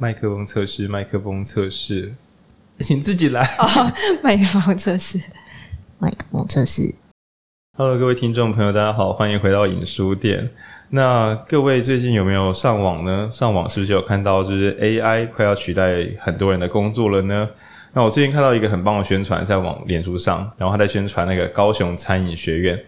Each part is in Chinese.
麦克风测试，麦克风测试，请自己来。哦，麦克风测试，麦克风测试。Hello，各位听众朋友，大家好，欢迎回到影书店。那各位最近有没有上网呢？上网是不是有看到，就是 AI 快要取代很多人的工作了呢？那我最近看到一个很棒的宣传，在网脸书上，然后他在宣传那个高雄餐饮学院。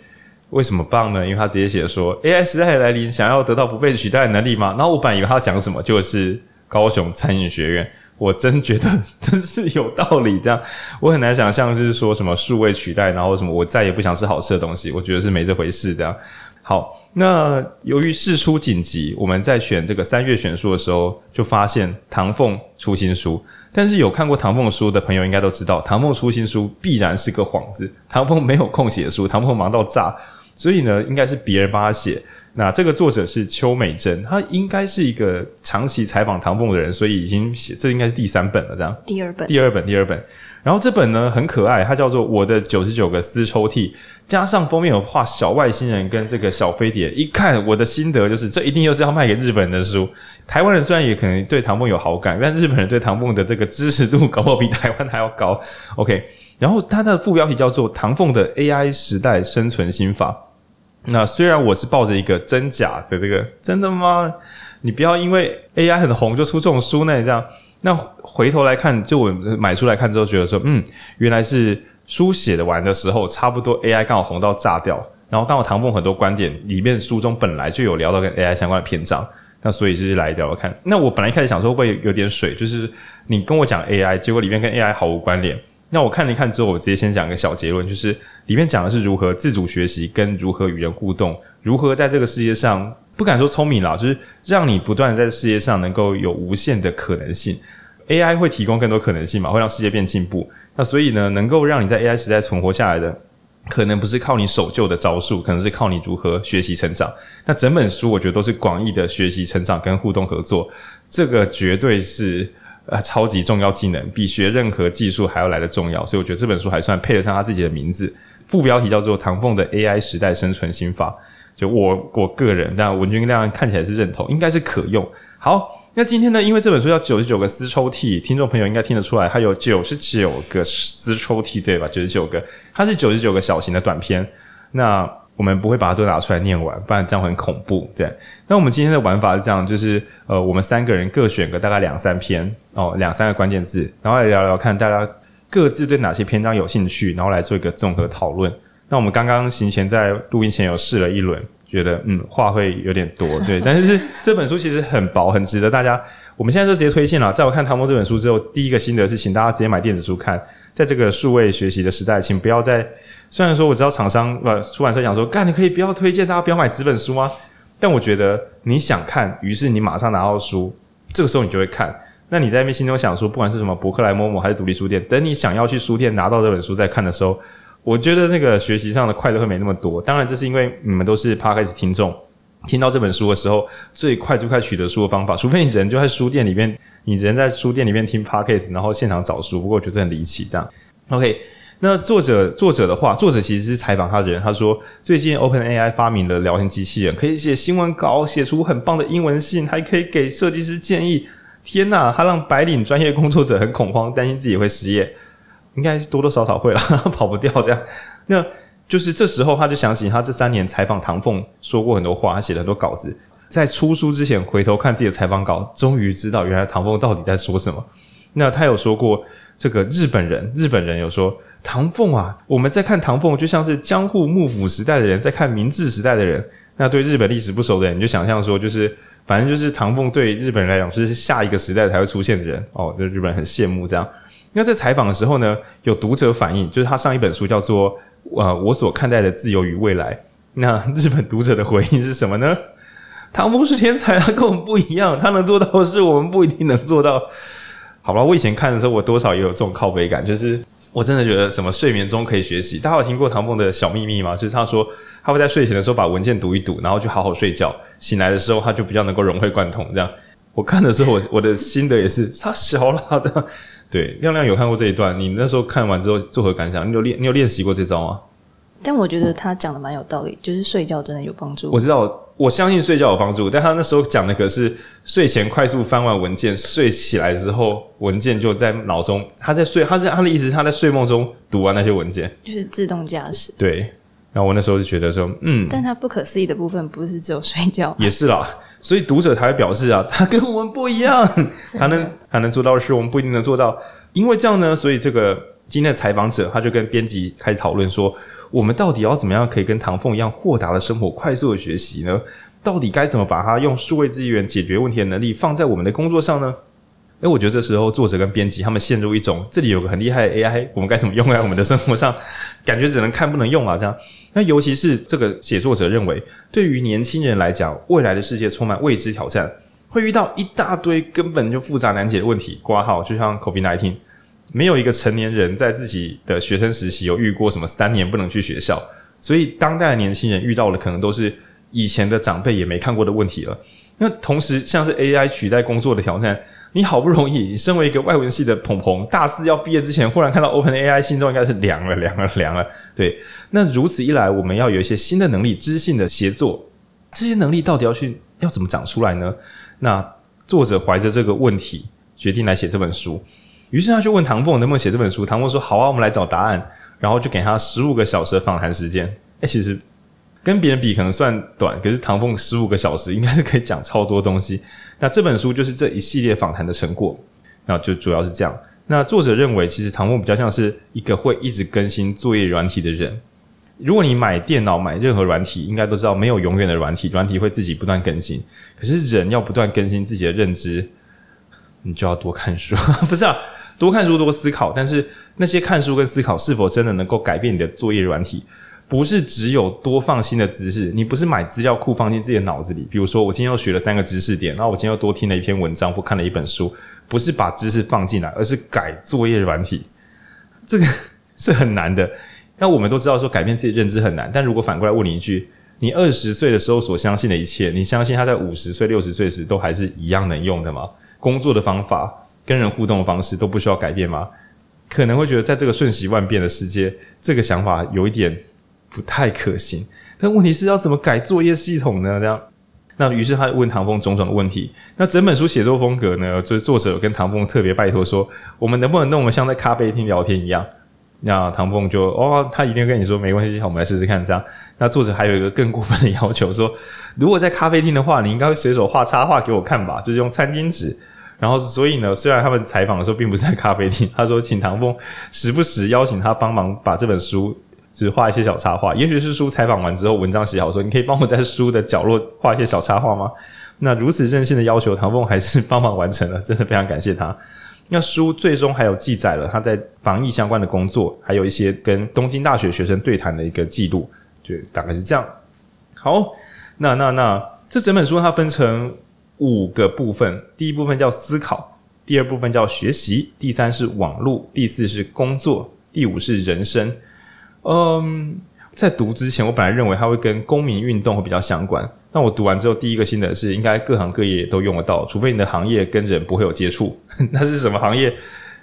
为什么棒呢？因为他直接写说 AI 时代来临，想要得到不被取代的能力吗？然后我本来以为他要讲什么，就是。高雄餐饮学院，我真觉得 真是有道理。这样，我很难想象，就是说什么数位取代，然后什么我再也不想吃好吃的东西，我觉得是没这回事。这样，好，那由于事出紧急，我们在选这个三月选书的时候，就发现唐凤出新书。但是有看过唐凤书的朋友应该都知道，唐凤出新书必然是个幌子。唐凤没有空写书，唐凤忙到炸，所以呢，应该是别人帮他写。那这个作者是邱美珍，她应该是一个长期采访唐凤的人，所以已经写，这应该是第三本了，这样。第二本，第二本，第二本。然后这本呢很可爱，它叫做《我的九十九个私抽屉》，加上封面有画小外星人跟这个小飞碟。一看我的心得就是，这一定又是要卖给日本人的书。台湾人虽然也可能对唐凤有好感，但日本人对唐凤的这个支持度搞不好比台湾还要高。OK，然后它的副标题叫做《唐凤的 AI 时代生存心法》。那虽然我是抱着一个真假的这个，真的吗？你不要因为 AI 很红就出这种书呢，这样。那回头来看，就我买书来看之后，觉得说，嗯，原来是书写的完的时候，差不多 AI 刚好红到炸掉。然后刚好唐凤很多观点里面书中本来就有聊到跟 AI 相关的篇章，那所以就是来聊聊看。那我本来一开始想说会不会有点水，就是你跟我讲 AI，结果里面跟 AI 毫无关联。那我看了一看之后，我直接先讲一个小结论，就是里面讲的是如何自主学习，跟如何与人互动，如何在这个世界上不敢说聪明啦，就是让你不断在世界上能够有无限的可能性。AI 会提供更多可能性嘛，会让世界变进步。那所以呢，能够让你在 AI 时代存活下来的，可能不是靠你守旧的招数，可能是靠你如何学习成长。那整本书我觉得都是广义的学习成长跟互动合作，这个绝对是。呃，超级重要技能，比学任何技术还要来得重要，所以我觉得这本书还算配得上他自己的名字。副标题叫做《唐凤的 AI 时代生存心法》，就我我个人，但文君亮看起来是认同，应该是可用。好，那今天呢，因为这本书叫九十九个私抽屉，听众朋友应该听得出来，它有九十九个私抽屉，对吧？九十九个，它是九十九个小型的短篇。那我们不会把它都拿出来念完，不然这样很恐怖。对，那我们今天的玩法是这样，就是呃，我们三个人各选个大概两三篇哦，两三个关键字，然后来聊聊看大家各自对哪些篇章有兴趣，然后来做一个综合讨论。那我们刚刚行前在录音前有试了一轮，觉得嗯话会有点多，对，但是这本书其实很薄，很值得大家。我们现在就直接推荐了。在我看唐凤这本书之后，第一个心得是请大家直接买电子书看。在这个数位学习的时代，请不要再。虽然说我知道厂商呃出版社想说，干你可以不要推荐大家不要买纸本书吗？但我觉得你想看，于是你马上拿到书，这个时候你就会看。那你在那边心中想说，不管是什么博客来、某某还是独立书店，等你想要去书店拿到这本书再看的时候，我觉得那个学习上的快乐会没那么多。当然，这是因为你们都是 Podcast 听众。听到这本书的时候，最快最快取得书的方法，除非你人就在书店里面，你人在书店里面听 podcast，然后现场找书。不过我觉得很离奇，这样。OK，那作者作者的话，作者其实是采访他的人，他说最近 OpenAI 发明了聊天机器人，可以写新闻稿，写出很棒的英文信，还可以给设计师建议。天呐，他让白领专业工作者很恐慌，担心自己会失业，应该是多多少少会啦，跑不掉这样。那。就是这时候，他就想起他这三年采访唐凤说过很多话，他写了很多稿子。在出书之前，回头看自己的采访稿，终于知道原来唐凤到底在说什么。那他有说过，这个日本人，日本人有说唐凤啊，我们在看唐凤，就像是江户幕府时代的人在看明治时代的人。那对日本历史不熟的人，你就想象说，就是反正就是唐凤对日本人来讲，是下一个时代才会出现的人哦，就日本人很羡慕这样。那在采访的时候呢，有读者反映，就是他上一本书叫做。呃，我所看待的自由与未来，那日本读者的回应是什么呢？唐风是天才，他跟我们不一样，他能做到的事我们不一定能做到。好吧，我以前看的时候，我多少也有这种靠背感，就是我真的觉得什么睡眠中可以学习。大家有听过唐风的小秘密吗？就是他说他会在睡前的时候把文件读一读，然后就好好睡觉，醒来的时候他就比较能够融会贯通。这样，我看的时候，我我的心得也是他小了这样。对，亮亮有看过这一段，你那时候看完之后作何感想？你有练，你有练习过这招吗？但我觉得他讲的蛮有道理，就是睡觉真的有帮助。我知道，我相信睡觉有帮助，但他那时候讲的可是睡前快速翻完文件，睡起来之后文件就在脑中。他在睡，他是他的意思是他在睡梦中读完那些文件，就是自动驾驶。对，然后我那时候就觉得说，嗯，但他不可思议的部分不是只有睡觉，也是啦。所以读者才会表示啊，他跟我们不一样，他能他能做到的事，我们不一定能做到。因为这样呢，所以这个今天的采访者他就跟编辑开始讨论说。我们到底要怎么样可以跟唐凤一样豁达的生活、快速的学习呢？到底该怎么把它用数位资源解决问题的能力放在我们的工作上呢？诶，我觉得这时候作者跟编辑他们陷入一种这里有个很厉害的 AI，我们该怎么用在我们的生活上？感觉只能看不能用啊，这样。那尤其是这个写作者认为，对于年轻人来讲，未来的世界充满未知挑战，会遇到一大堆根本就复杂难解的问题。挂号就像 COVID-19。没有一个成年人在自己的学生时期有遇过什么三年不能去学校，所以当代的年轻人遇到的可能都是以前的长辈也没看过的问题了。那同时，像是 AI 取代工作的挑战，你好不容易，你身为一个外文系的鹏鹏，大四要毕业之前，忽然看到 OpenAI，心中应该是凉了，凉了，凉了。对，那如此一来，我们要有一些新的能力，知性的协作，这些能力到底要去要怎么长出来呢？那作者怀着这个问题，决定来写这本书。于是他就问唐凤能不能写这本书。唐凤说：“好啊，我们来找答案。”然后就给他十五个小时的访谈时间。诶，其实跟别人比可能算短，可是唐凤十五个小时应该是可以讲超多东西。那这本书就是这一系列访谈的成果。那就主要是这样。那作者认为，其实唐凤比较像是一个会一直更新作业软体的人。如果你买电脑买任何软体，应该都知道没有永远的软体，软体会自己不断更新。可是人要不断更新自己的认知，你就要多看书，不是啊？多看书，多思考，但是那些看书跟思考是否真的能够改变你的作业软体？不是只有多放新的知识，你不是买资料库放进自己的脑子里。比如说，我今天又学了三个知识点，然后我今天又多听了一篇文章或看了一本书，不是把知识放进来，而是改作业软体。这个是很难的。那我们都知道说改变自己认知很难，但如果反过来问你一句：你二十岁的时候所相信的一切，你相信他在五十岁、六十岁时都还是一样能用的吗？工作的方法。跟人互动的方式都不需要改变吗？可能会觉得在这个瞬息万变的世界，这个想法有一点不太可行。但问题是要怎么改作业系统呢？这样，那于是他问唐风种种的问题。那整本书写作风格呢，就是作者跟唐风特别拜托说，我们能不能弄得像在咖啡厅聊天一样？那唐凤就哦，他一定跟你说没关系，我们来试试看。这样，那作者还有一个更过分的要求，说如果在咖啡厅的话，你应该会随手画插画给我看吧，就是用餐巾纸。然后，所以呢，虽然他们采访的时候并不是在咖啡厅，他说请唐凤时不时邀请他帮忙把这本书就是画一些小插画。也许是书采访完之后，文章写好，说你可以帮我在书的角落画一些小插画吗？那如此任性的要求，唐凤还是帮忙完成了，真的非常感谢他。那书最终还有记载了他在防疫相关的工作，还有一些跟东京大学学生对谈的一个记录，就大概是这样。好，那那那这整本书它分成。五个部分，第一部分叫思考，第二部分叫学习，第三是网络，第四是工作，第五是人生。嗯，在读之前，我本来认为它会跟公民运动会比较相关。那我读完之后，第一个心得是，应该各行各业都用得到，除非你的行业跟人不会有接触。那是什么行业？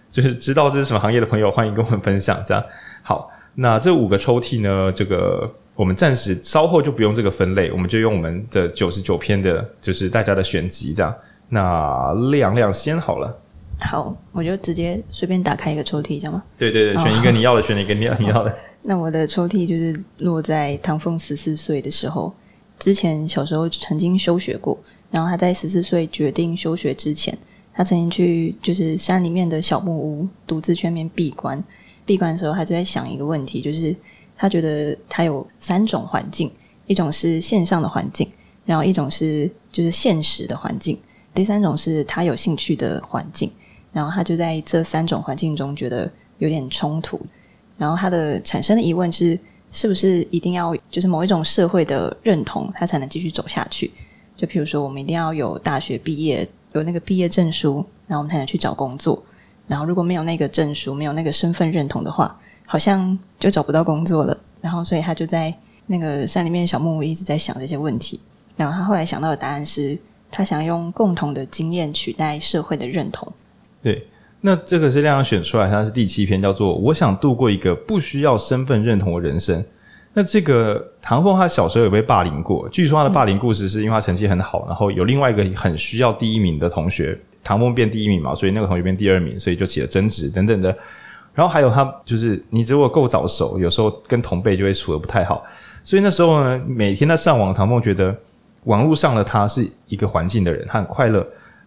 就是知道这是什么行业的朋友，欢迎跟我们分享。这样好，那这五个抽屉呢？这个。我们暂时稍后就不用这个分类，我们就用我们的九十九篇的，就是大家的选集这样。那亮亮先好了，好，我就直接随便打开一个抽屉，这样吗？对对对，选一个你要的，选一个你要你要的。那我的抽屉就是落在唐凤十四岁的时候，之前小时候曾经休学过，然后他在十四岁决定休学之前，他曾经去就是山里面的小木屋，独自全面闭关。闭关的时候，他就在想一个问题，就是。他觉得他有三种环境，一种是线上的环境，然后一种是就是现实的环境，第三种是他有兴趣的环境。然后他就在这三种环境中觉得有点冲突。然后他的产生的疑问是：是不是一定要就是某一种社会的认同，他才能继续走下去？就譬如说，我们一定要有大学毕业，有那个毕业证书，然后我们才能去找工作。然后如果没有那个证书，没有那个身份认同的话，好像就找不到工作了，然后所以他就在那个山里面小木屋一直在想这些问题。然后他后来想到的答案是，他想用共同的经验取代社会的认同。对，那这个是亮亮选出来，它是第七篇，叫做《我想度过一个不需要身份认同的人生》。那这个唐凤他小时候有被霸凌过，据说他的霸凌故事是因为他成绩很好，然后有另外一个很需要第一名的同学，唐凤变第一名嘛，所以那个同学变第二名，所以就起了争执等等的。然后还有他就是你如果够早熟，有时候跟同辈就会处的不太好，所以那时候呢，每天在上网，唐凤觉得网络上的他是一个环境的人，他很快乐。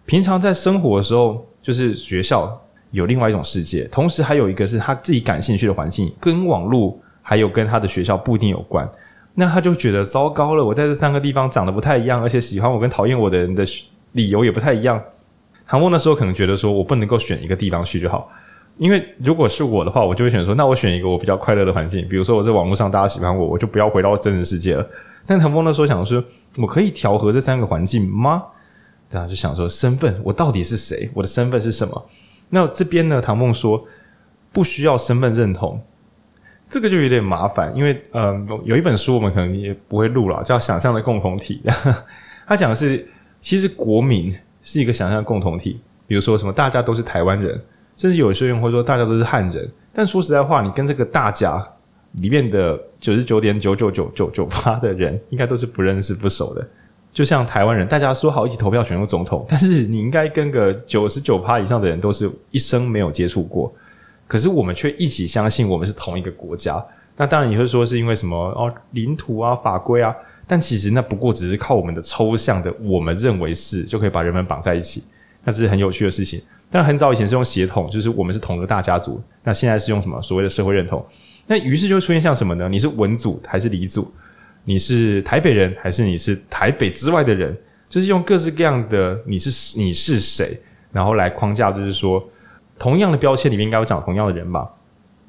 平常在生活的时候，就是学校有另外一种世界，同时还有一个是他自己感兴趣的环境，跟网络。还有跟他的学校不一定有关，那他就觉得糟糕了。我在这三个地方长得不太一样，而且喜欢我跟讨厌我的人的理由也不太一样。唐凤那时候可能觉得说，我不能够选一个地方去就好，因为如果是我的话，我就会选说，那我选一个我比较快乐的环境，比如说我在网络上大家喜欢我，我就不要回到真实世界了。但唐凤那时候想说，我可以调和这三个环境吗？这样就想说，身份我到底是谁？我的身份是什么？那这边呢？唐梦说不需要身份认同。这个就有点麻烦，因为呃，有一本书我们可能也不会录了，叫《想象的共同体》。他讲的是，其实国民是一个想象共同体，比如说什么大家都是台湾人，甚至有些人会说大家都是汉人。但说实在话，你跟这个大家里面的九十九点九九九九九八的人，应该都是不认识、不熟的。就像台湾人，大家说好一起投票选出总统，但是你应该跟个九十九趴以上的人，都是一生没有接触过。可是我们却一起相信我们是同一个国家，那当然你会说是因为什么哦，领土啊、法规啊，但其实那不过只是靠我们的抽象的我们认为是就可以把人们绑在一起，那是很有趣的事情。但很早以前是用血统，就是我们是同一个大家族，那现在是用什么所谓的社会认同？那于是就出现像什么呢？你是文组还是理组？你是台北人还是你是台北之外的人？就是用各式各样的你是你是谁，然后来框架，就是说。同样的标签里面应该有长同样的人吧？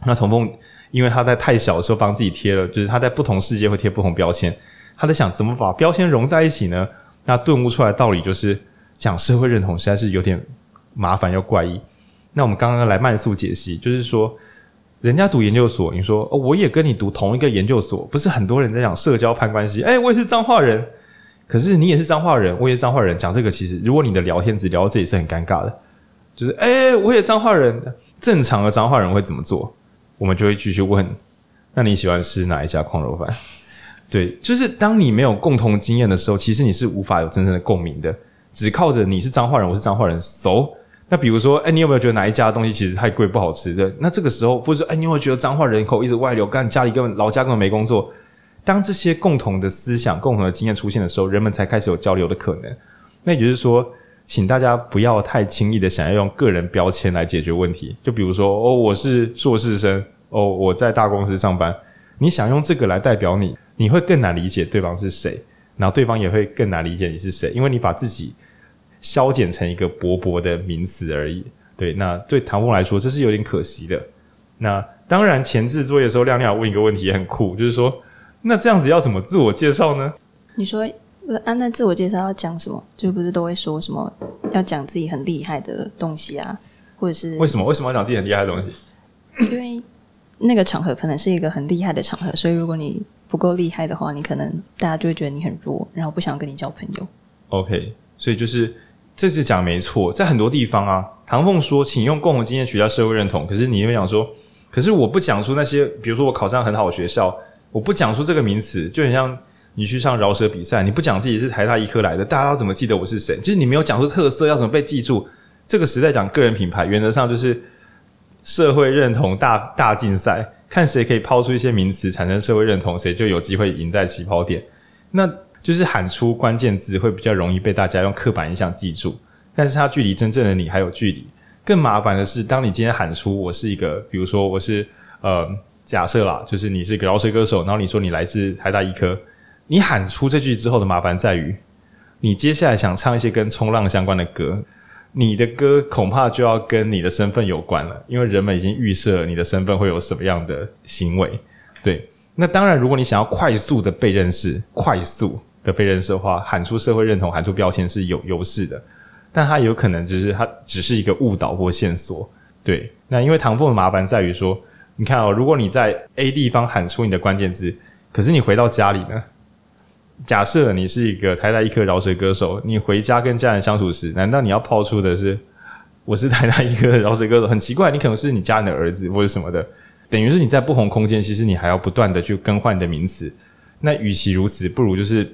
那童风因为他在太小的时候帮自己贴了，就是他在不同世界会贴不同标签，他在想怎么把标签融在一起呢？那顿悟出来的道理就是讲社会认同实在是有点麻烦又怪异。那我们刚刚来慢速解析，就是说人家读研究所，你说哦，我也跟你读同一个研究所，不是很多人在讲社交攀关系？诶，我也是彰化人，可是你也是彰化人，我也是彰化人，讲这个其实如果你的聊天只聊到这里是很尴尬的。就是哎、我也彰化人，正常的彰化人会怎么做？我们就会继续问。那你喜欢吃哪一家矿肉饭？对，就是当你没有共同经验的时候，其实你是无法有真正的共鸣的。只靠着你是彰化人，我是彰化人，so。那比如说，哎、你有没有觉得哪一家的东西其实太贵不好吃的？那这个时候，或者说，哎、你有没有觉得彰化人口一直外流，干家里根本老家根本没工作？当这些共同的思想、共同的经验出现的时候，人们才开始有交流的可能。那也就是说。请大家不要太轻易的想要用个人标签来解决问题，就比如说哦，我是硕士生，哦，我在大公司上班，你想用这个来代表你，你会更难理解对方是谁，然后对方也会更难理解你是谁，因为你把自己削减成一个薄薄的名词而已。对，那对唐凤来说，这是有点可惜的。那当然，前置作业的时候，亮亮问一个问题也很酷，就是说，那这样子要怎么自我介绍呢？你说。按那自我介绍要讲什么？就不是都会说什么要讲自己很厉害的东西啊，或者是为什么？为什么要讲自己很厉害的东西？因为那个场合可能是一个很厉害的场合，所以如果你不够厉害的话，你可能大家就会觉得你很弱，然后不想跟你交朋友。OK，所以就是这次讲没错，在很多地方啊，唐凤说，请用共同经验取得社会认同。可是你又想说，可是我不讲出那些，比如说我考上很好的学校，我不讲出这个名词，就很像。你去上饶舌比赛，你不讲自己是台大医科来的，大家要怎么记得我是谁？就是你没有讲出特色，要怎么被记住？这个时代讲个人品牌，原则上就是社会认同大大竞赛，看谁可以抛出一些名词产生社会认同，谁就有机会赢在起跑点。那就是喊出关键字会比较容易被大家用刻板印象记住，但是它距离真正的你还有距离。更麻烦的是，当你今天喊出我是一个，比如说我是呃假设啦，就是你是一个饶舌歌手，然后你说你来自台大医科。你喊出这句之后的麻烦在于，你接下来想唱一些跟冲浪相关的歌，你的歌恐怕就要跟你的身份有关了，因为人们已经预设了你的身份会有什么样的行为。对，那当然，如果你想要快速的被认识，快速的被认识化，喊出社会认同，喊出标签是有优势的，但它有可能就是它只是一个误导或线索。对，那因为唐凤的麻烦在于说，你看哦，如果你在 A 地方喊出你的关键字，可是你回到家里呢？假设你是一个台大医科饶舌歌手，你回家跟家人相处时，难道你要抛出的是我是台大医科饶舌歌手？很奇怪，你可能是你家人的儿子或者什么的，等于是你在不同空间，其实你还要不断的去更换你的名词。那与其如此，不如就是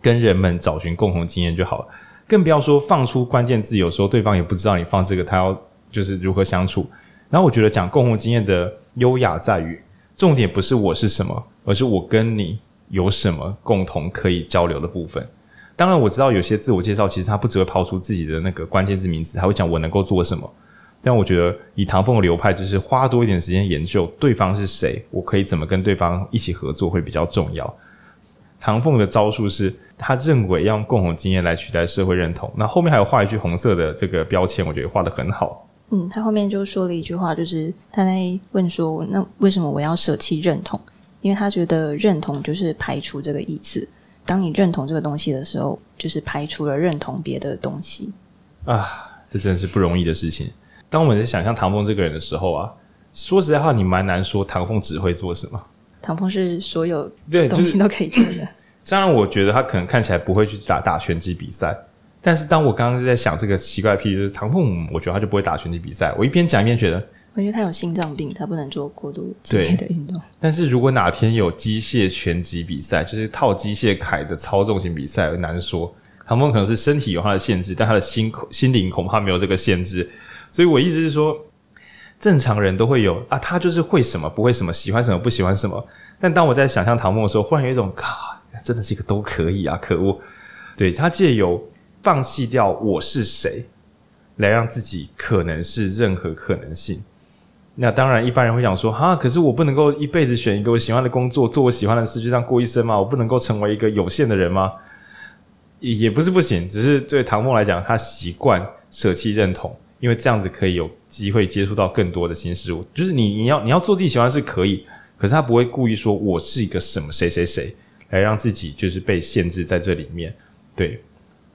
跟人们找寻共同经验就好了。更不要说放出关键字，有时候对方也不知道你放这个，他要就是如何相处。然后我觉得讲共同经验的优雅在于，重点不是我是什么，而是我跟你有什么共同可以交流的部分。当然，我知道有些自我介绍其实他不只会抛出自己的那个关键字名词，还会讲我能够做什么。但我觉得以唐凤的流派，就是花多一点时间研究对方是谁，我可以怎么跟对方一起合作会比较重要。唐凤的招数是，他认为要用共同经验来取代社会认同。那后面还有画一句红色的这个标签，我觉得画的很好。嗯，他后面就说了一句话，就是他在问说：“那为什么我要舍弃认同？”因为他觉得认同就是排除这个意思。当你认同这个东西的时候，就是排除了认同别的东西。啊，这真的是不容易的事情。当我们在想象唐凤这个人的时候啊，说实在话，你蛮难说唐凤只会做什么。唐风是所有东西都可以做的。虽然我觉得他可能看起来不会去打打拳击比赛，但是当我刚刚在想这个奇怪的譬喻，就是唐凤，我觉得他就不会打拳击比赛。我一边讲一边觉得，我觉得他有心脏病，他不能做过度激烈的运动。但是如果哪天有机械拳击比赛，就是套机械铠的操纵型比赛，很难说。唐凤可能是身体有他的限制，但他的心心灵恐怕没有这个限制。所以我意思是说。正常人都会有啊，他就是会什么不会什么，喜欢什么不喜欢什么。但当我在想象唐凤的时候，忽然有一种，靠，真的是一个都可以啊，可恶！对，他借由放弃掉我是谁，来让自己可能是任何可能性。那当然，一般人会想说，哈，可是我不能够一辈子选一个我喜欢的工作，做我喜欢的事，就这样过一生吗？我不能够成为一个有限的人吗？也不是不行，只是对唐凤来讲，他习惯舍弃认同。因为这样子可以有机会接触到更多的新事物，就是你你要你要做自己喜欢是可以，可是他不会故意说我是一个什么谁谁谁来让自己就是被限制在这里面。对，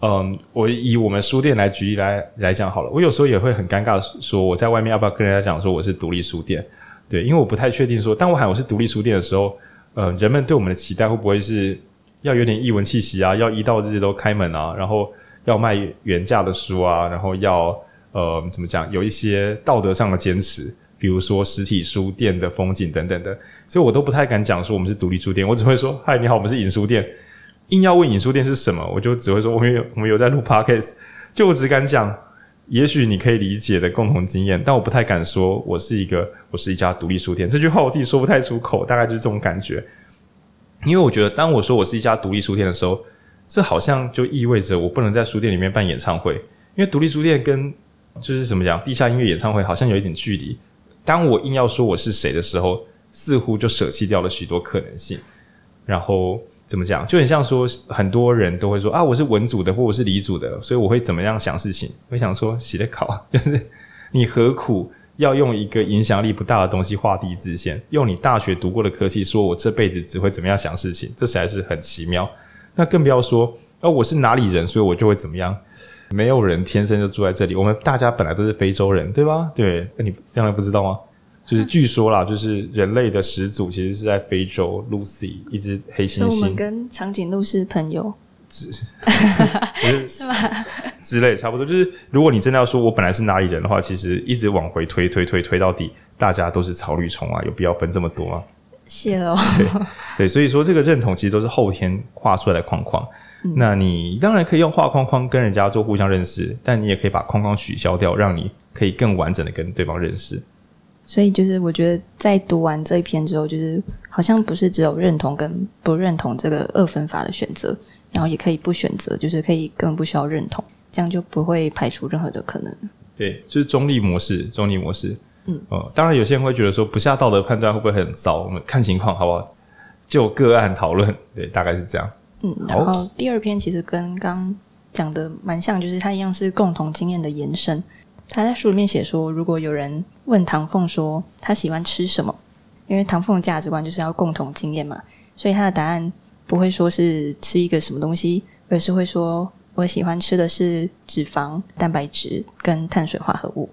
嗯，我以我们书店来举例来来讲好了，我有时候也会很尴尬说我在外面要不要跟人家讲说我是独立书店？对，因为我不太确定说当我喊我是独立书店的时候，呃，人们对我们的期待会不会是要有点异文气息啊，要一到日都开门啊，然后要卖原价的书啊，然后要。呃，怎么讲？有一些道德上的坚持，比如说实体书店的风景等等的，所以我都不太敢讲说我们是独立书店，我只会说：“嗨，你好，我们是影书店。”硬要问影书店是什么，我就只会说：“我们有，我们有在录 podcast。”就我只敢讲，也许你可以理解的共同经验，但我不太敢说我是一个，我是一家独立书店。这句话我自己说不太出口，大概就是这种感觉。因为我觉得，当我说我是一家独立书店的时候，这好像就意味着我不能在书店里面办演唱会，因为独立书店跟就是怎么讲，地下音乐演唱会好像有一点距离。当我硬要说我是谁的时候，似乎就舍弃掉了许多可能性。然后怎么讲，就很像说，很多人都会说啊，我是文组的，或我是理组的，所以我会怎么样想事情？我想说，洗的考，就是你何苦要用一个影响力不大的东西画地自限？用你大学读过的科系，说我这辈子只会怎么样想事情？这实在是很奇妙。那更不要说，啊，我是哪里人，所以我就会怎么样？没有人天生就住在这里，我们大家本来都是非洲人，对吧？对，那你当然不知道吗？就是据说啦，就是人类的始祖其实是在非洲，Lucy 一只黑猩猩。我们跟长颈鹿是朋友，是是吗？之类差不多。就是如果你真的要说我本来是哪里人的话，其实一直往回推推推推到底，大家都是草履虫啊，有必要分这么多吗？谢了。对对，所以说这个认同其实都是后天画出来的框框。那你当然可以用画框框跟人家做互相认识，但你也可以把框框取消掉，让你可以更完整的跟对方认识。所以就是我觉得在读完这一篇之后，就是好像不是只有认同跟不认同这个二分法的选择，然后也可以不选择，就是可以根本不需要认同，这样就不会排除任何的可能。对，就是中立模式，中立模式。嗯，哦，当然有些人会觉得说不下道德判断会不会很糟？我们看情况好不好？就个案讨论，对，大概是这样。嗯，然后第二篇其实跟刚讲的蛮像，就是它一样是共同经验的延伸。他在书里面写说，如果有人问唐凤说他喜欢吃什么，因为唐凤的价值观就是要共同经验嘛，所以他的答案不会说是吃一个什么东西，而是会说我喜欢吃的是脂肪、蛋白质跟碳水化合物。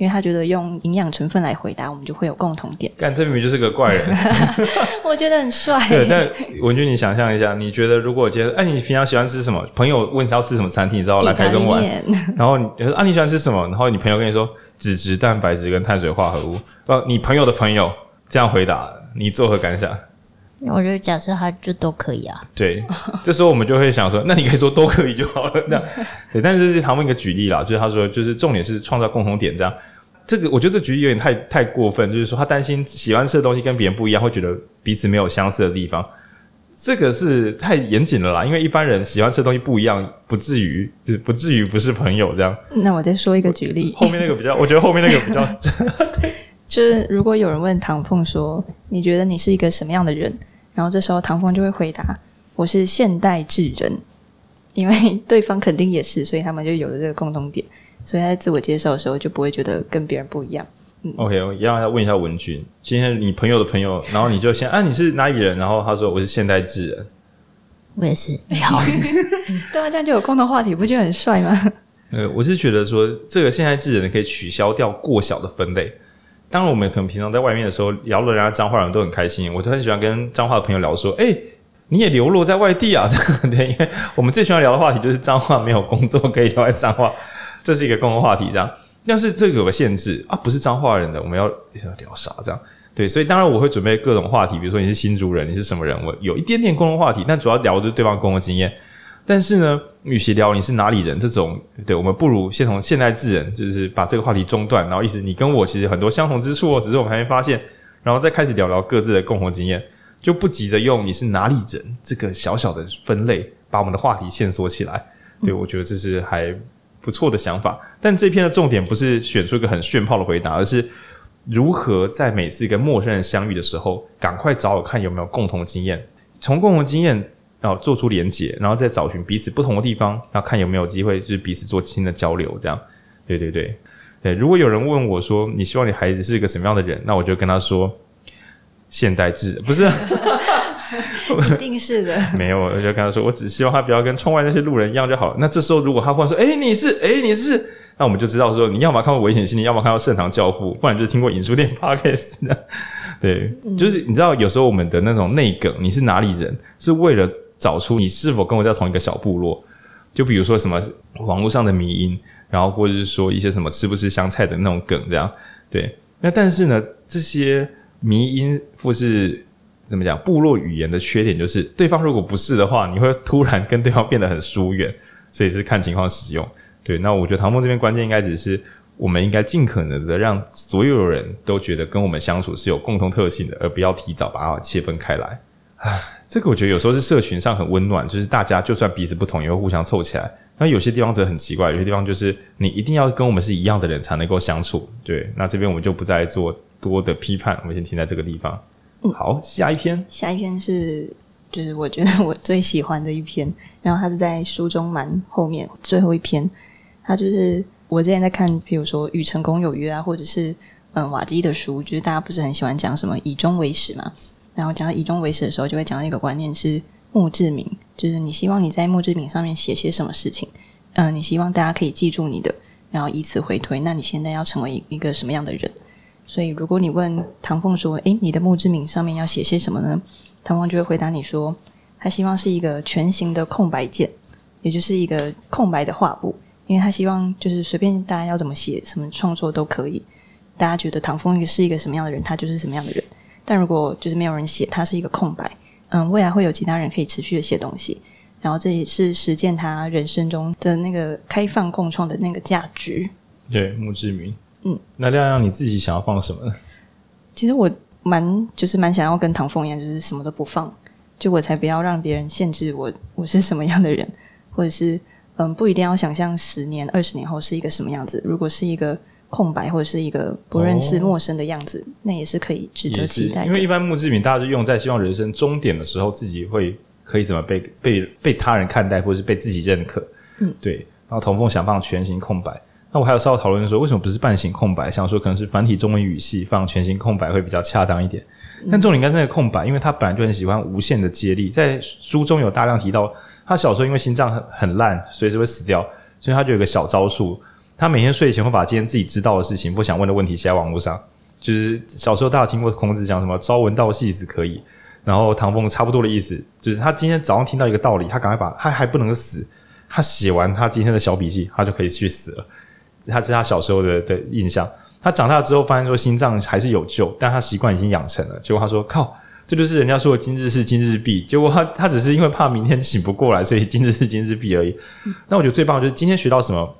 因为他觉得用营养成分来回答，我们就会有共同点。干，这明明就是个怪人。我觉得很帅。对，但文君，你想象一下，你觉得如果今天，哎，你平常喜欢吃什么？朋友问你要吃什么餐厅，你知道来台中玩，然后你说啊，你喜欢吃什么？然后你朋友跟你说脂质、蛋白质跟碳水化合物。呃，你朋友的朋友这样回答，你作何感想？我觉得假设他就都可以啊。对，这时候我们就会想说，那你可以说都可以就好了。这样，对，但是这是唐凤一个举例啦，就是他说，就是重点是创造共同点，这样。这个我觉得这举例有点太太过分，就是说他担心喜欢吃的东西跟别人不一样，会觉得彼此没有相似的地方。这个是太严谨了啦，因为一般人喜欢吃的东西不一样，不至于就不至于不是朋友这样。那我再说一个举例，后面那个比较，我觉得后面那个比较，就是如果有人问唐凤说：“你觉得你是一个什么样的人？”然后这时候唐风就会回答：“我是现代智人。”因为 对方肯定也是，所以他们就有了这个共同点。所以他在自我介绍的时候就不会觉得跟别人不一样。嗯、OK，我一样要问一下文君，今天你朋友的朋友，然后你就先啊，你是哪里人？然后他说我是现代智人，我也是。你好，对啊，这样就有共同话题，不就很帅吗？呃，我是觉得说这个现代智人可以取消掉过小的分类。当然，我们可能平常在外面的时候聊了人家彰化人都很开心，我都很喜欢跟彰化的朋友聊说，哎，你也流落在外地啊？这样对，因为我们最喜欢聊的话题就是彰化没有工作可以留在彰化。这是一个共同话题，这样，但是这个有个限制啊，不是彰化人的，我们要要聊啥？这样，对，所以当然我会准备各种话题，比如说你是新竹人，你是什么人，我有一点点共同话题，但主要聊的就是对方共同经验。但是呢，与其聊你是哪里人这种，对，我们不如先从现代智人，就是把这个话题中断，然后意思你跟我其实很多相同之处哦，只是我们还没发现，然后再开始聊聊各自的共同经验，就不急着用你是哪里人这个小小的分类把我们的话题线索起来。对，我觉得这是还。不错的想法，但这篇的重点不是选出一个很炫炮的回答，而是如何在每次跟陌生人相遇的时候，赶快找我看有没有共同经验，从共同经验然后做出连结，然后再找寻彼此不同的地方，然后看有没有机会就是彼此做新的交流。这样，对对对对。如果有人问我说，你希望你孩子是一个什么样的人，那我就跟他说，现代智人不是。一定是的，没有，我就跟他说，我只希望他不要跟窗外那些路人一样就好了。那这时候，如果他忽然说：“哎，你是，哎，你是”，那我们就知道说，你要么看过《危险心理》，要么看到《圣堂教父》，不然就是听过《影书店 》Podcast 的。对，就是你知道，有时候我们的那种内梗，你是哪里人，是为了找出你是否跟我在同一个小部落。就比如说什么网络上的迷因，然后或者是说一些什么吃不吃香菜的那种梗，这样。对，那但是呢，这些迷因或是。怎么讲？部落语言的缺点就是，对方如果不是的话，你会突然跟对方变得很疏远，所以是看情况使用。对，那我觉得唐梦这边关键应该只是，我们应该尽可能的让所有人都觉得跟我们相处是有共同特性的，而不要提早把它切分开来。唉，这个我觉得有时候是社群上很温暖，就是大家就算彼此不同，也会互相凑起来。那有些地方则很奇怪，有些地方就是你一定要跟我们是一样的人才能够相处。对，那这边我们就不再做多的批判，我们先停在这个地方。嗯，好，下一篇。下一篇是，就是我觉得我最喜欢的一篇，然后它是在书中蛮后面最后一篇。它就是我之前在看，比如说《与成功有约》啊，或者是嗯瓦基的书，就是大家不是很喜欢讲什么以终为始嘛。然后讲到以终为始的时候，就会讲到一个观念是墓志铭，就是你希望你在墓志铭上面写些什么事情，嗯，你希望大家可以记住你的，然后以此回推，那你现在要成为一个什么样的人？所以，如果你问唐凤说：“诶，你的墓志铭上面要写些什么呢？”唐凤就会回答你说：“他希望是一个全形的空白键，也就是一个空白的画布，因为他希望就是随便大家要怎么写、什么创作都可以。大家觉得唐凤是一个什么样的人，他就是什么样的人。但如果就是没有人写，它是一个空白，嗯，未来会有其他人可以持续的写东西。然后这也是实践他人生中的那个开放共创的那个价值。”对，墓志铭。嗯，那亮亮你自己想要放什么呢？其实我蛮就是蛮想要跟唐凤一样，就是什么都不放，就我才不要让别人限制我，我是什么样的人，或者是嗯，不一定要想象十年、二十年后是一个什么样子。如果是一个空白或者是一个不认识、陌生的样子，哦、那也是可以值得期待的。因为一般墓志铭大家就用在希望人生终点的时候，自己会可以怎么被被被他人看待，或者是被自己认可。嗯，对。然后童凤想放全形空白。那我还有稍微讨论说，为什么不是半形空白？想说可能是繁体中文语系放全形空白会比较恰当一点。但重点应该是那个空白，因为他本来就很喜欢无限的接力。在书中有大量提到，他小时候因为心脏很很烂，随时会死掉，所以他就有个小招数。他每天睡前会把今天自己知道的事情或想问的问题写在网络上。就是小时候大家听过孔子讲什么“朝闻道，夕死可矣”，然后唐风差不多的意思，就是他今天早上听到一个道理，他赶快把他还不能死，他写完他今天的小笔记，他就可以去死了。他是他小时候的的印象，他长大之后发现说心脏还是有救，但他习惯已经养成了。结果他说：“靠，这就是人家说的今日事今日毕。”结果他他只是因为怕明天醒不过来，所以今日事今日毕而已。那我觉得最棒的就是今天学到什么，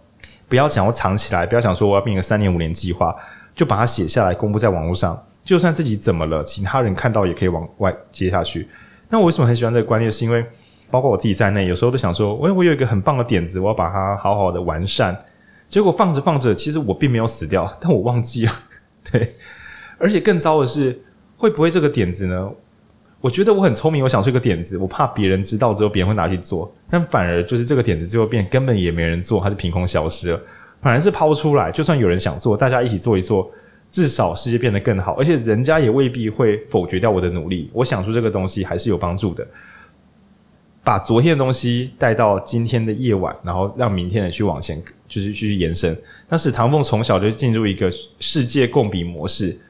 不要想要藏起来，不要想说我要变一个三年五年计划，就把它写下来公布在网络上。就算自己怎么了，其他人看到也可以往外接下去。那我为什么很喜欢这个观念？是因为包括我自己在内，有时候都想说，我我有一个很棒的点子，我要把它好好的完善。结果放着放着，其实我并没有死掉，但我忘记了。对，而且更糟的是，会不会这个点子呢？我觉得我很聪明，我想出一个点子，我怕别人知道之后，别人会拿去做，但反而就是这个点子最后变根本也没人做，它就凭空消失了。反而是抛出来，就算有人想做，大家一起做一做，至少世界变得更好，而且人家也未必会否决掉我的努力。我想出这个东西还是有帮助的。把昨天的东西带到今天的夜晚，然后让明天的去往前，就是继续延伸。但是唐凤从小就进入一个世界共笔模式，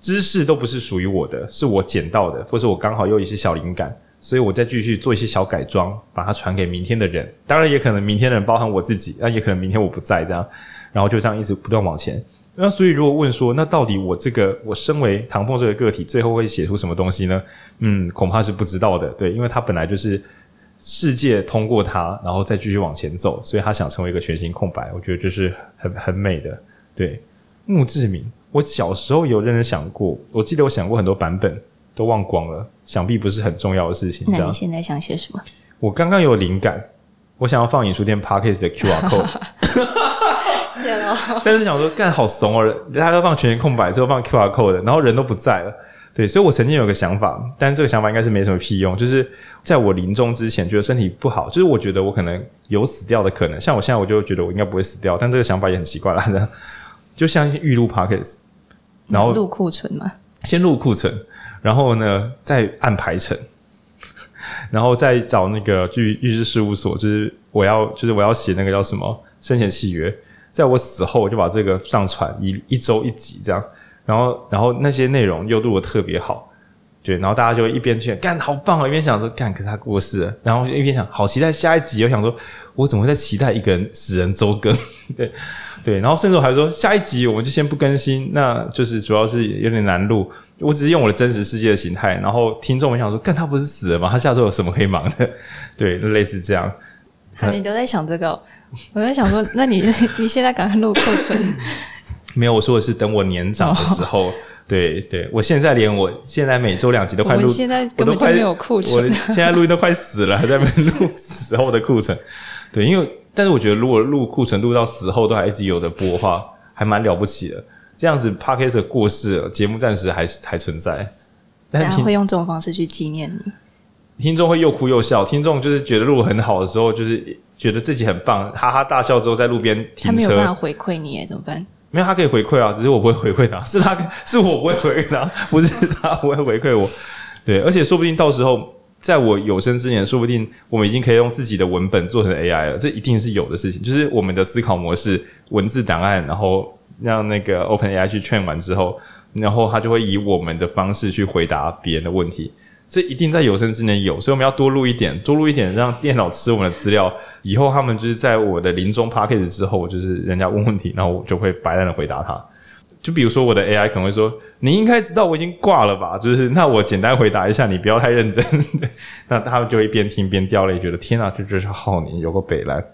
知识都不是属于我的，是我捡到的，或是我刚好有一些小灵感，所以我再继续做一些小改装，把它传给明天的人。当然，也可能明天的人包含我自己，那也可能明天我不在这样，然后就这样一直不断往前。那所以，如果问说，那到底我这个我身为唐凤这个个体，最后会写出什么东西呢？嗯，恐怕是不知道的。对，因为他本来就是。世界通过他，然后再继续往前走，所以他想成为一个全新空白。我觉得这是很很美的。对，墓志铭，我小时候有认真想过，我记得我想过很多版本，都忘光了。想必不是很重要的事情。那你现在想写什么？我刚刚有灵感，我想要放影书店 Podcast 的 QR code。谢了。但是想说，干好怂哦，大家都放全新空白，之后放 QR code 的，然后人都不在了。对，所以我曾经有个想法，但这个想法应该是没什么屁用。就是在我临终之前，觉得身体不好，就是我觉得我可能有死掉的可能。像我现在，我就觉得我应该不会死掉，但这个想法也很奇怪啦。就像预录 Podcast，然后录库存嘛，先录库存，然后呢再按排程，然后再找那个去律师事务所，就是我要就是我要写那个叫什么生前契约，在我死后我就把这个上传一一周一集这样。然后，然后那些内容又录的特别好，对，然后大家就一边去干，好棒哦，一边想说干，可是他过世了，然后一边想好期待下一集，又想说我怎么会在期待一个人死人周更？对，对，然后甚至我还说下一集我们就先不更新，那就是主要是有点难录，我只是用我的真实世界的形态，然后听众们想说干，他不是死了吗？他下周有什么可以忙的？对，类似这样。你都在想这个，我在想说，那你 你现在赶快录库存。没有，我说的是等我年长的时候。Oh. 对对，我现在连我现在每周两集都快录，我现在根本就没有库存，我现在录音都快死了，还在录死后的库存。对，因为但是我觉得如果录库存录到死后都还一直有的播的话，还蛮了不起的。这样子 Podcast 过世了，节目暂时还还存在。但家会用这种方式去纪念你。听众会又哭又笑，听众就是觉得录很好的时候，就是觉得自己很棒，哈哈大笑之后在路边停车，他没有办法回馈你，怎么办？没有，他可以回馈啊，只是我不会回馈他，是他是我不会回馈他，不是他不会回馈我。对，而且说不定到时候在我有生之年，说不定我们已经可以用自己的文本做成 AI 了，这一定是有的事情。就是我们的思考模式、文字档案，然后让那个 OpenAI 去劝完之后，然后他就会以我们的方式去回答别人的问题。这一定在有生之年有，所以我们要多录一点，多录一点，让电脑吃我们的资料。以后他们就是在我的临终 podcast 之后，就是人家问问题，然后我就会白烂的回答他。就比如说我的 AI 可能会说：“你应该知道我已经挂了吧？”就是那我简单回答一下，你不要太认真。那他们就会边听边掉泪，觉得天啊，这就是浩宁有个北蓝，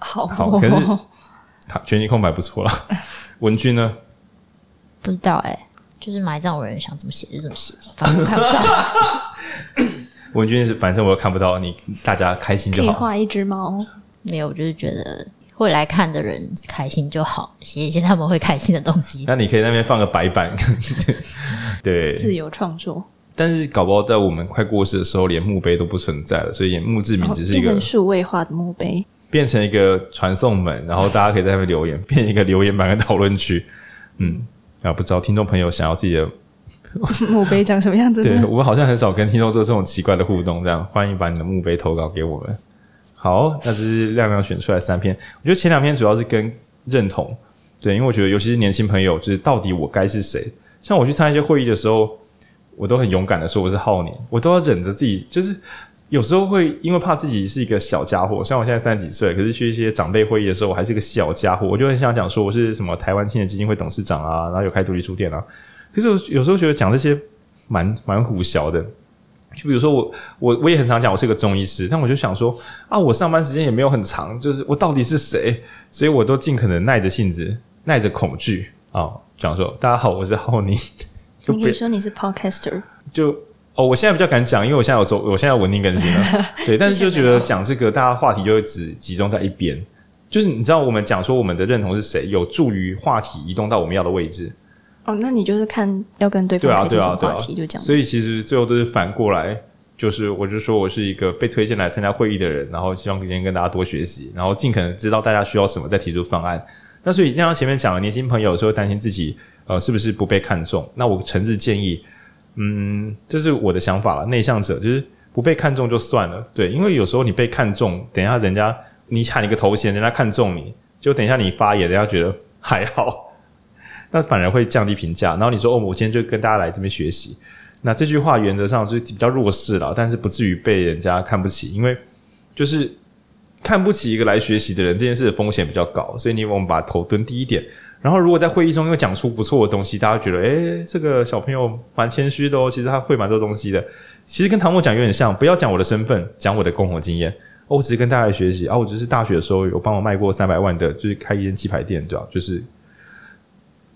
好，好，可是他全息空白不错了。文君呢？不知道哎、欸。就是埋葬我人想怎么写就怎么写，反正看不到。文君是反正我又看不到你，大家开心就好。可以画一只猫，没有，我就是觉得会来看的人开心就好，写一些他们会开心的东西。那你可以在那边放个白板，对，自由创作。但是搞不好在我们快过世的时候，连墓碑都不存在了，所以墓志铭只是一个数位化的墓碑，变成一个传送门，然后大家可以在那边留言，变一个留言板跟讨论区，嗯。啊，不知道听众朋友想要自己的 墓碑长什么样子？对，我们好像很少跟听众做这种奇怪的互动，这样欢迎把你的墓碑投稿给我们。好，那这是亮亮选出来三篇，我觉得前两篇主要是跟认同，对，因为我觉得尤其是年轻朋友，就是到底我该是谁？像我去参加一些会议的时候，我都很勇敢的说我是浩年，我都要忍着自己，就是有时候会因为怕自己是一个小家伙，像我现在三十几岁，可是去一些长辈会议的时候，我还是一个小家伙，我就很想讲说我是什么台湾青年基金会董事长啊，然后有开独立书店啊。可是我有时候觉得讲这些蛮蛮虎小的，就比如说我我我也很常讲我是个中医师，但我就想说啊，我上班时间也没有很长，就是我到底是谁？所以我都尽可能耐着性子，耐着恐惧啊，讲说大家好，我是浩宁。你可以说你是 podcaster，就。哦，我现在比较敢讲，因为我现在有做，我现在有稳定更新了。对，但是就觉得讲这个，大家话题就会只集中在一边。就是你知道，我们讲说我们的认同是谁，有助于话题移动到我们要的位置。哦，那你就是看要跟对方对啊对啊话题就讲。所以其实最后都是反过来，就是我就说我是一个被推荐来参加会议的人，然后希望今天跟大家多学习，然后尽可能知道大家需要什么，再提出方案。那所以，那像前面讲了，年轻朋友有时候担心自己呃是不是不被看中，那我诚挚建议。嗯，这是我的想法了。内向者就是不被看中就算了，对，因为有时候你被看中，等一下人家你喊一个头衔，人家看中你，就等一下你发言，人家觉得还好，那反而会降低评价。然后你说哦，我今天就跟大家来这边学习，那这句话原则上就是比较弱势了，但是不至于被人家看不起，因为就是看不起一个来学习的人，这件事的风险比较高，所以你我们把头蹲低一点。然后，如果在会议中又讲出不错的东西，大家觉得，诶，这个小朋友蛮谦虚的哦。其实他会蛮多东西的。其实跟唐墨讲有点像，不要讲我的身份，讲我的共同经验。哦，我只是跟大家学习啊。我只是大学的时候有帮我卖过三百万的，就是开一间鸡排店，对吧？就是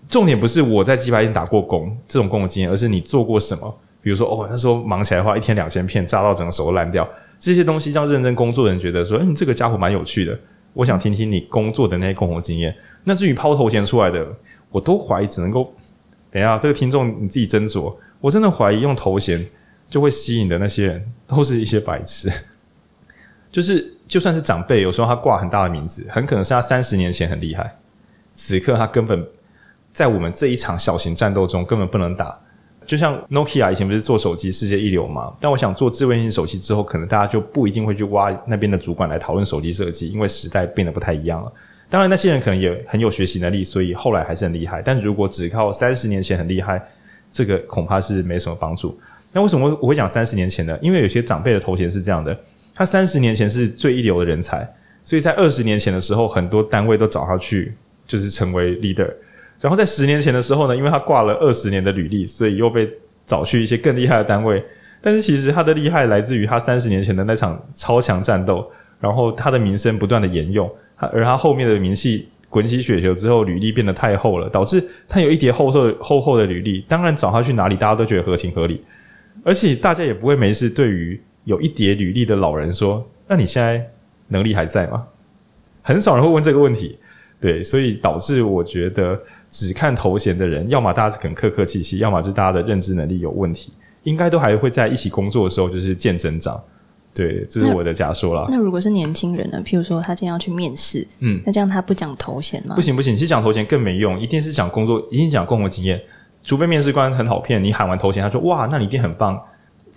重点不是我在鸡排店打过工这种共同经验，而是你做过什么。比如说，哦，那时候忙起来的话，一天两千片，炸到整个手都烂掉。这些东西让认真工作的人觉得说，诶，你这个家伙蛮有趣的。我想听听你工作的那些共同经验。那至于抛头衔出来的，我都怀疑只能够等一下这个听众你自己斟酌。我真的怀疑用头衔就会吸引的那些人，都是一些白痴。就是就算是长辈，有时候他挂很大的名字，很可能是他三十年前很厉害，此刻他根本在我们这一场小型战斗中根本不能打。就像 Nokia 以前不是做手机世界一流嘛？但我想做智慧型手机之后，可能大家就不一定会去挖那边的主管来讨论手机设计，因为时代变得不太一样了。当然，那些人可能也很有学习能力，所以后来还是很厉害。但如果只靠三十年前很厉害，这个恐怕是没什么帮助。那为什么我会讲三十年前呢？因为有些长辈的头衔是这样的：他三十年前是最一流的人才，所以在二十年前的时候，很多单位都找他去，就是成为 leader。然后在十年前的时候呢，因为他挂了二十年的履历，所以又被找去一些更厉害的单位。但是其实他的厉害来自于他三十年前的那场超强战斗，然后他的名声不断的沿用，而他后面的名气滚起雪球之后，履历变得太厚了，导致他有一叠厚厚厚厚的履历。当然找他去哪里，大家都觉得合情合理，而且大家也不会没事对于有一叠履历的老人说：“那你现在能力还在吗？”很少人会问这个问题。对，所以导致我觉得只看头衔的人，要么大家是很客客气气，要么就是大家的认知能力有问题，应该都还会在一起工作的时候就是见真章。对，这是我的假说啦。那如果是年轻人呢？譬如说他今天要去面试，嗯，那这样他不讲头衔吗？不行不行，其实讲头衔更没用，一定是讲工作，一定讲共同经验，除非面试官很好骗，你喊完头衔，他说哇，那你一定很棒。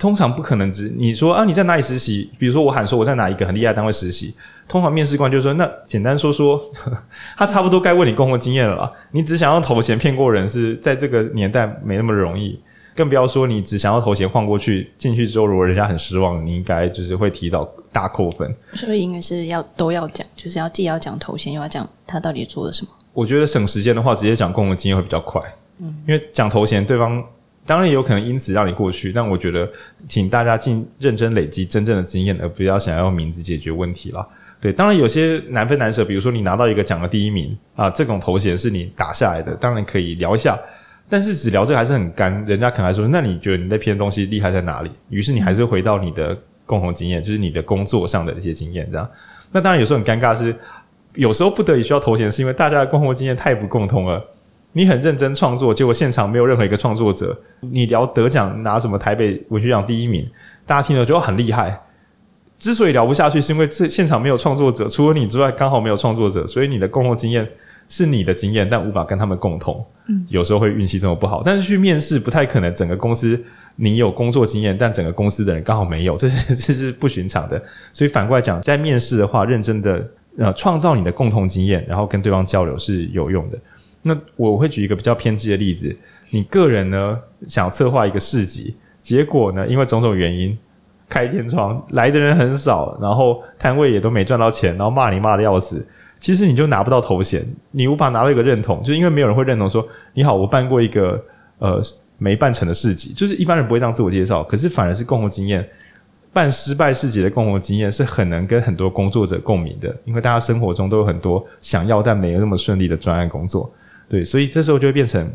通常不可能只你说啊，你在哪里实习？比如说我喊说我在哪一个很厉害的单位实习，通常面试官就说那简单说说，呵呵他差不多该问你工作经验了啦。你只想要头衔骗过人，是在这个年代没那么容易，更不要说你只想要头衔晃过去，进去之后如果人家很失望，你应该就是会提早大扣分。所以应该是要都要讲，就是要既要讲头衔，又要讲他到底做了什么。我觉得省时间的话，直接讲工作经验会比较快，嗯，因为讲头衔对方。当然也有可能因此让你过去，但我觉得，请大家尽认真累积真正的经验，而不要想要用名字解决问题了。对，当然有些难分难舍，比如说你拿到一个奖的第一名啊，这种头衔是你打下来的，当然可以聊一下。但是只聊这个还是很干，人家可能还说，那你觉得你那篇东西厉害在哪里？于是你还是回到你的共同经验，就是你的工作上的一些经验这样。那当然有时候很尴尬是，有时候不得已需要头衔，是因为大家的共同经验太不共通了。你很认真创作，结果现场没有任何一个创作者。你聊得奖拿什么台北文学奖第一名，大家听了觉得很厉害。之所以聊不下去，是因为这现场没有创作者，除了你之外，刚好没有创作者，所以你的共同经验是你的经验，但无法跟他们共同。嗯，有时候会运气这么不好。但是去面试不太可能，整个公司你有工作经验，但整个公司的人刚好没有，这是 这是不寻常的。所以反过来讲，在面试的话，认真的呃创造你的共同经验，然后跟对方交流是有用的。那我会举一个比较偏激的例子，你个人呢想策划一个市集，结果呢因为种种原因开天窗，来的人很少，然后摊位也都没赚到钱，然后骂你骂的要死。其实你就拿不到头衔，你无法拿到一个认同，就因为没有人会认同说你好，我办过一个呃没办成的市集，就是一般人不会这样自我介绍，可是反而是共同经验，办失败市集的共同经验是很能跟很多工作者共鸣的，因为大家生活中都有很多想要但没有那么顺利的专案工作，对，所以这时候就会变成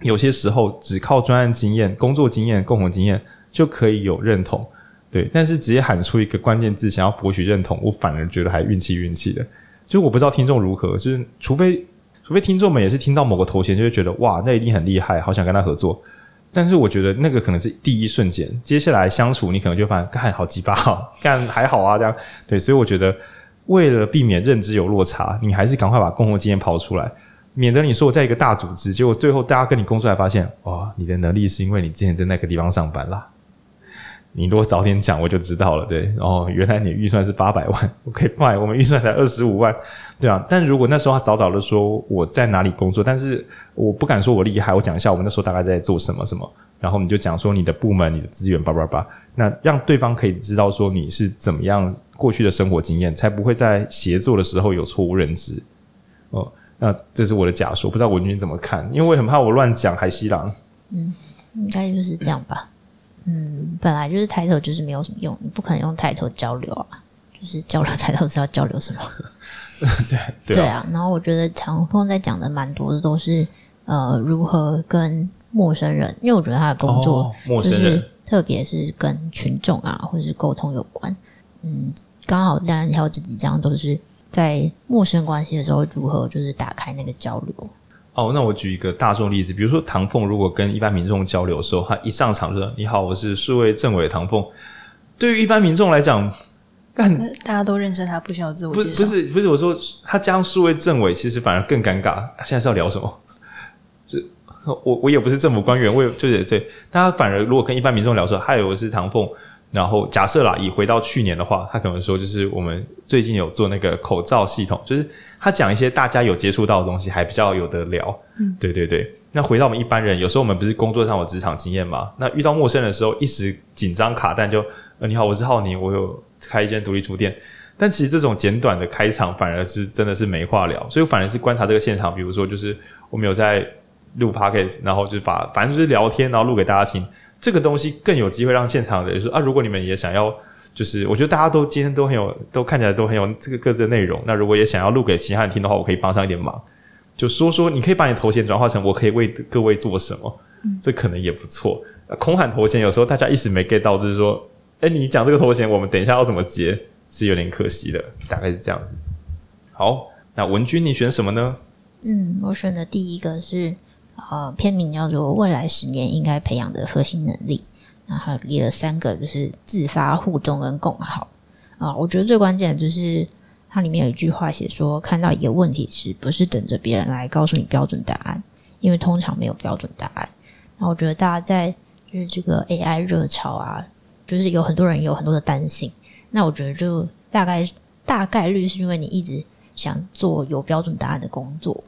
有些时候只靠专案经验、工作经验、共同经验就可以有认同，对，但是直接喊出一个关键字想要博取认同，我反而觉得还运气运气的。就我不知道听众如何，就是除非除非听众们也是听到某个头衔就会觉得哇，那一定很厉害，好想跟他合作。但是我觉得那个可能是第一瞬间，接下来相处你可能就发现，干好鸡巴，干还好啊这样。对，所以我觉得为了避免认知有落差，你还是赶快把共同经验跑出来，免得你说我在一个大组织，结果最后大家跟你工作还发现，哇，你的能力是因为你之前在那个地方上班啦。你如果早点讲，我就知道了。对，然后原来你预算是八百万，OK，fine，我们预算才二十五万，对啊。但如果那时候他早早的说我在哪里工作，但是我不敢说我厉害，我讲一下我们那时候大概在做什么什么，然后你就讲说你的部门、你的资源，叭叭叭，那让对方可以知道说你是怎么样过去的生活经验，才不会在协作的时候有错误认知。哦，那这是我的假说，不知道文君怎么看？因为我很怕我乱讲海西郎。嗯，应该就是这样吧。嗯，本来就是抬头就是没有什么用，你不可能用抬头交流啊，就是交流抬头是要交流什么？对对，对啊。然后我觉得唐凤在讲的蛮多的都是呃如何跟陌生人，因为我觉得他的工作就是特别是跟群众啊或者是沟通有关。嗯，刚好两两条这几张都是在陌生关系的时候如何就是打开那个交流。哦，那我举一个大众例子，比如说唐凤如果跟一般民众交流的时候，他一上场就说：“你好，我是数位政委唐凤。”对于一般民众来讲，但 大家都认识他，不需要自我介绍。不是不是，我说他加上数位政委，其实反而更尴尬。现在是要聊什么？就我我也不是政府官员，我也就是这，大家反而如果跟一般民众聊说，还有我是唐凤。然后假设啦，以回到去年的话，他可能说就是我们最近有做那个口罩系统，就是他讲一些大家有接触到的东西，还比较有得聊。嗯，对对对。那回到我们一般人，有时候我们不是工作上有职场经验嘛？那遇到陌生人的时候，一时紧张卡弹就，呃，你好，我是浩宁，我有开一间独立书店。但其实这种简短的开场反而是真的是没话聊，所以我反而是观察这个现场，比如说就是我们有在录 podcast，然后就把反正就是聊天，然后录给大家听。这个东西更有机会让现场的人说啊，如果你们也想要，就是我觉得大家都今天都很有，都看起来都很有这个各自的内容。那如果也想要录给其他人听的话，我可以帮上一点忙，就说说你可以把你头衔转化成我可以为各位做什么，嗯、这可能也不错。空喊头衔有时候大家一时没 get 到，就是说，哎，你讲这个头衔，我们等一下要怎么接，是有点可惜的，大概是这样子。好，那文君你选什么呢？嗯，我选的第一个是。呃，片名叫做“未来十年应该培养的核心能力”，然后列了三个，就是自发、互动跟共好。啊、我觉得最关键的就是它里面有一句话写说：“看到一个问题时，不是等着别人来告诉你标准答案，因为通常没有标准答案。”那我觉得大家在就是这个 AI 热潮啊，就是有很多人有很多的担心。那我觉得就大概大概率是因为你一直想做有标准答案的工作。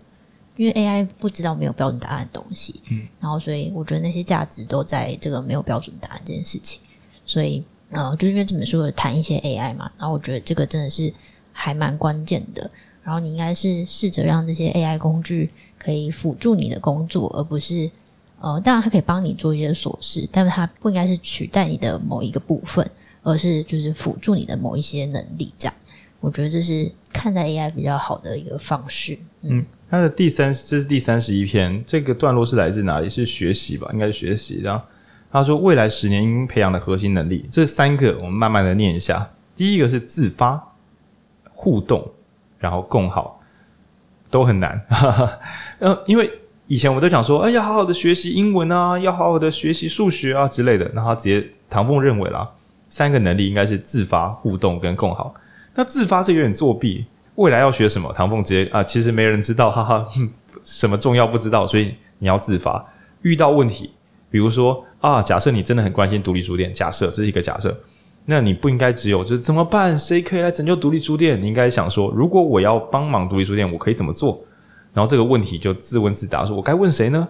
因为 AI 不知道没有标准答案的东西，嗯，然后所以我觉得那些价值都在这个没有标准答案这件事情，所以呃，就是因为这本书谈一些 AI 嘛，然后我觉得这个真的是还蛮关键的。然后你应该是试着让这些 AI 工具可以辅助你的工作，而不是呃，当然它可以帮你做一些琐事，但是它不应该是取代你的某一个部分，而是就是辅助你的某一些能力这样。我觉得这是看待 AI 比较好的一个方式。嗯，它的第三，这是第三十一篇，这个段落是来自哪里？是学习吧？应该是学习。然后他说，未来十年应培养的核心能力，这三个我们慢慢的念一下。第一个是自发、互动，然后共好，都很难。嗯，因为以前我们都讲说，哎，要好好的学习英文啊，要好好的学习数学啊之类的。然后直接唐凤认为啦，三个能力应该是自发、互动跟共好。那自发是有点作弊。未来要学什么？唐凤直接啊，其实没人知道，哈哈，什么重要不知道，所以你要自发。遇到问题，比如说啊，假设你真的很关心独立书店，假设这是一个假设，那你不应该只有就是怎么办？谁可以来拯救独立书店？你应该想说，如果我要帮忙独立书店，我可以怎么做？然后这个问题就自问自答，说我该问谁呢？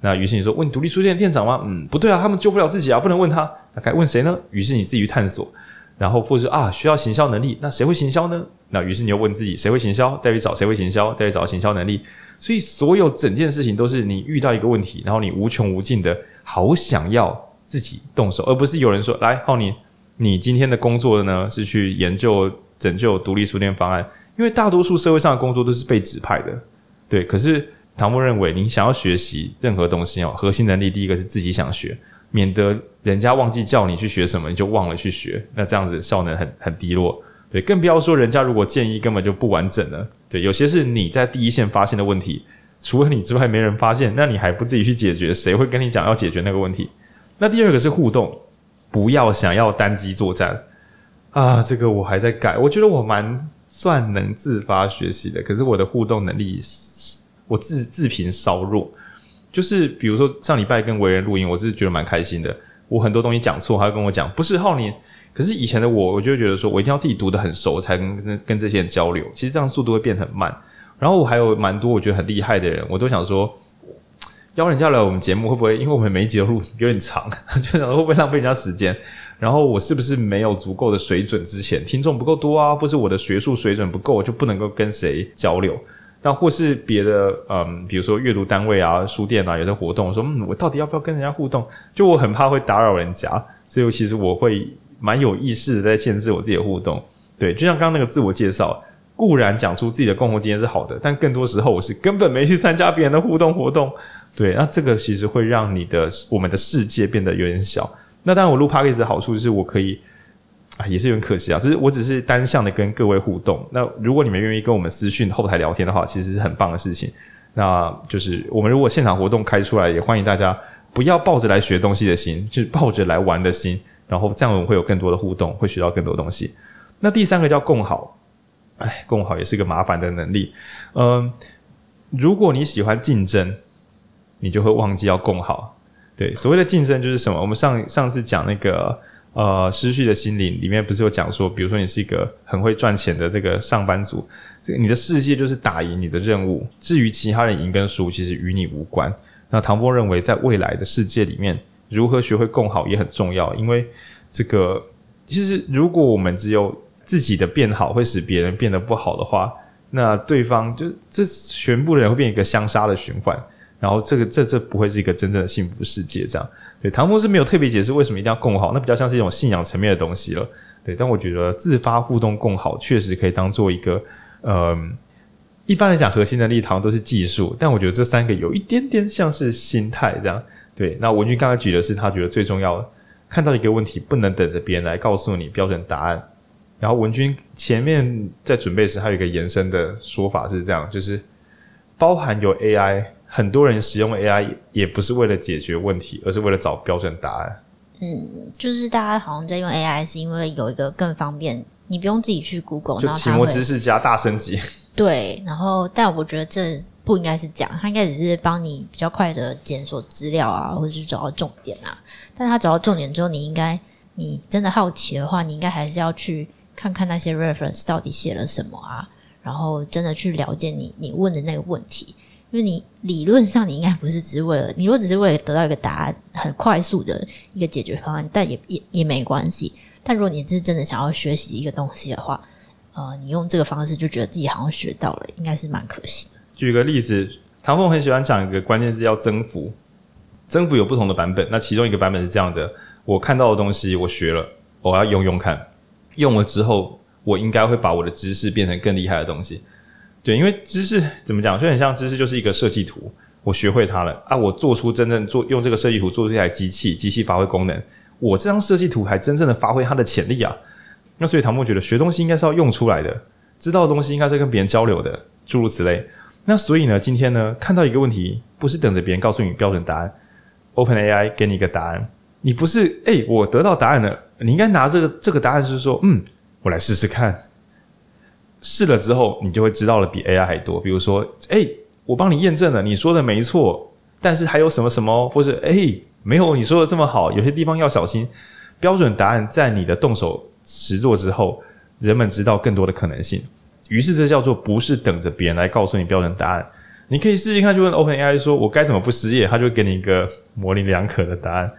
那于是你说问独立书店店长吗？嗯，不对啊，他们救不了自己啊，不能问他。那该问谁呢？于是你自己去探索，然后或者啊，需要行销能力，那谁会行销呢？那于是你又问自己谁会行销，再去找谁会行销，再去找行销能力。所以所有整件事情都是你遇到一个问题，然后你无穷无尽的好想要自己动手，而不是有人说来浩宁，你今天的工作呢是去研究拯救独立书店方案，因为大多数社会上的工作都是被指派的，对，可是。唐凤认为，你想要学习任何东西哦，核心能力第一个是自己想学，免得人家忘记叫你去学什么，你就忘了去学，那这样子效能很很低落。对，更不要说人家如果建议根本就不完整了。对，有些是你在第一线发现的问题，除了你之外没人发现，那你还不自己去解决，谁会跟你讲要解决那个问题？那第二个是互动，不要想要单机作战啊，这个我还在改，我觉得我蛮算能自发学习的，可是我的互动能力。我自自评稍弱，就是比如说上礼拜跟为人录音，我是觉得蛮开心的。我很多东西讲错，他会跟我讲，不是浩宁。可是以前的我，我就觉得说我一定要自己读得很熟，才能跟跟这些人交流。其实这样速度会变很慢。然后我还有蛮多我觉得很厉害的人，我都想说邀人家来我们节目会不会？因为我们每一集录有点长，就想说会不会浪费人家时间？然后我是不是没有足够的水准？之前听众不够多啊，或是我的学术水准不够，就不能够跟谁交流？那或是别的，嗯，比如说阅读单位啊、书店啊，有的活动，我说，嗯，我到底要不要跟人家互动？就我很怕会打扰人家，所以其实我会蛮有意识的在限制我自己的互动。对，就像刚刚那个自我介绍，固然讲出自己的共同经验是好的，但更多时候我是根本没去参加别人的互动活动。对，那这个其实会让你的我们的世界变得有点小。那当然，我录 p o d c a s 的好处就是我可以。啊，也是有点可惜啊！就是我只是单向的跟各位互动。那如果你们愿意跟我们私讯后台聊天的话，其实是很棒的事情。那就是我们如果现场活动开出来，也欢迎大家不要抱着来学东西的心，就是抱着来玩的心。然后这样我们会有更多的互动，会学到更多东西。那第三个叫共好，哎，共好也是个麻烦的能力。嗯，如果你喜欢竞争，你就会忘记要共好。对，所谓的竞争就是什么？我们上上次讲那个。呃，失去的心灵里面不是有讲说，比如说你是一个很会赚钱的这个上班族，这个你的世界就是打赢你的任务，至于其他人赢跟输，其实与你无关。那唐波认为，在未来的世界里面，如何学会共好也很重要，因为这个其实如果我们只有自己的变好会使别人变得不好的话，那对方就这全部的人会变一个相杀的循环，然后这个这这不会是一个真正的幸福世界，这样。对，唐凤是没有特别解释为什么一定要共好，那比较像是一种信仰层面的东西了。对，但我觉得自发互动共好确实可以当做一个，呃，一般来讲核心能力好像都是技术，但我觉得这三个有一点点像是心态这样。对，那文君刚才举的是他觉得最重要的，看到一个问题不能等着别人来告诉你标准答案。然后文君前面在准备时还有一个延伸的说法是这样，就是包含有 AI。很多人使用 AI 也不是为了解决问题，而是为了找标准答案。嗯，就是大家好像在用 AI，是因为有一个更方便，你不用自己去 Google，就奇摩知识加大升级。对，然后但我觉得这不应该是这样，它应该只是帮你比较快的检索资料啊，或者是找到重点啊。但它找到重点之后，你应该你真的好奇的话，你应该还是要去看看那些 reference 到底写了什么啊，然后真的去了解你你问的那个问题。就是你理论上你应该不是只是为了，你如果只是为了得到一个答案，很快速的一个解决方案，但也也也没关系。但如果你是真的想要学习一个东西的话，呃，你用这个方式就觉得自己好像学到了，应该是蛮可惜的。举个例子，唐凤很喜欢讲一个关键字叫增幅，增幅有不同的版本。那其中一个版本是这样的：我看到的东西，我学了，我要用用看，用了之后，我应该会把我的知识变成更厉害的东西。对，因为知识怎么讲，就很像知识就是一个设计图，我学会它了啊，我做出真正做用这个设计图做出一台机器，机器发挥功能，我这张设计图还真正的发挥它的潜力啊。那所以唐默觉得学东西应该是要用出来的，知道的东西应该是跟别人交流的，诸如此类。那所以呢，今天呢，看到一个问题，不是等着别人告诉你标准答案，OpenAI 给你一个答案，你不是诶，我得到答案了，你应该拿这个这个答案是说，嗯，我来试试看。试了之后，你就会知道了比 AI 还多。比如说，哎、我帮你验证了，你说的没错，但是还有什么什么，或是哎、没有你说的这么好，有些地方要小心。标准答案在你的动手实做之后，人们知道更多的可能性。于是这叫做不是等着别人来告诉你标准答案，你可以试试看，就问 OpenAI 说：“我该怎么不失业？”他就给你一个模棱两可的答案。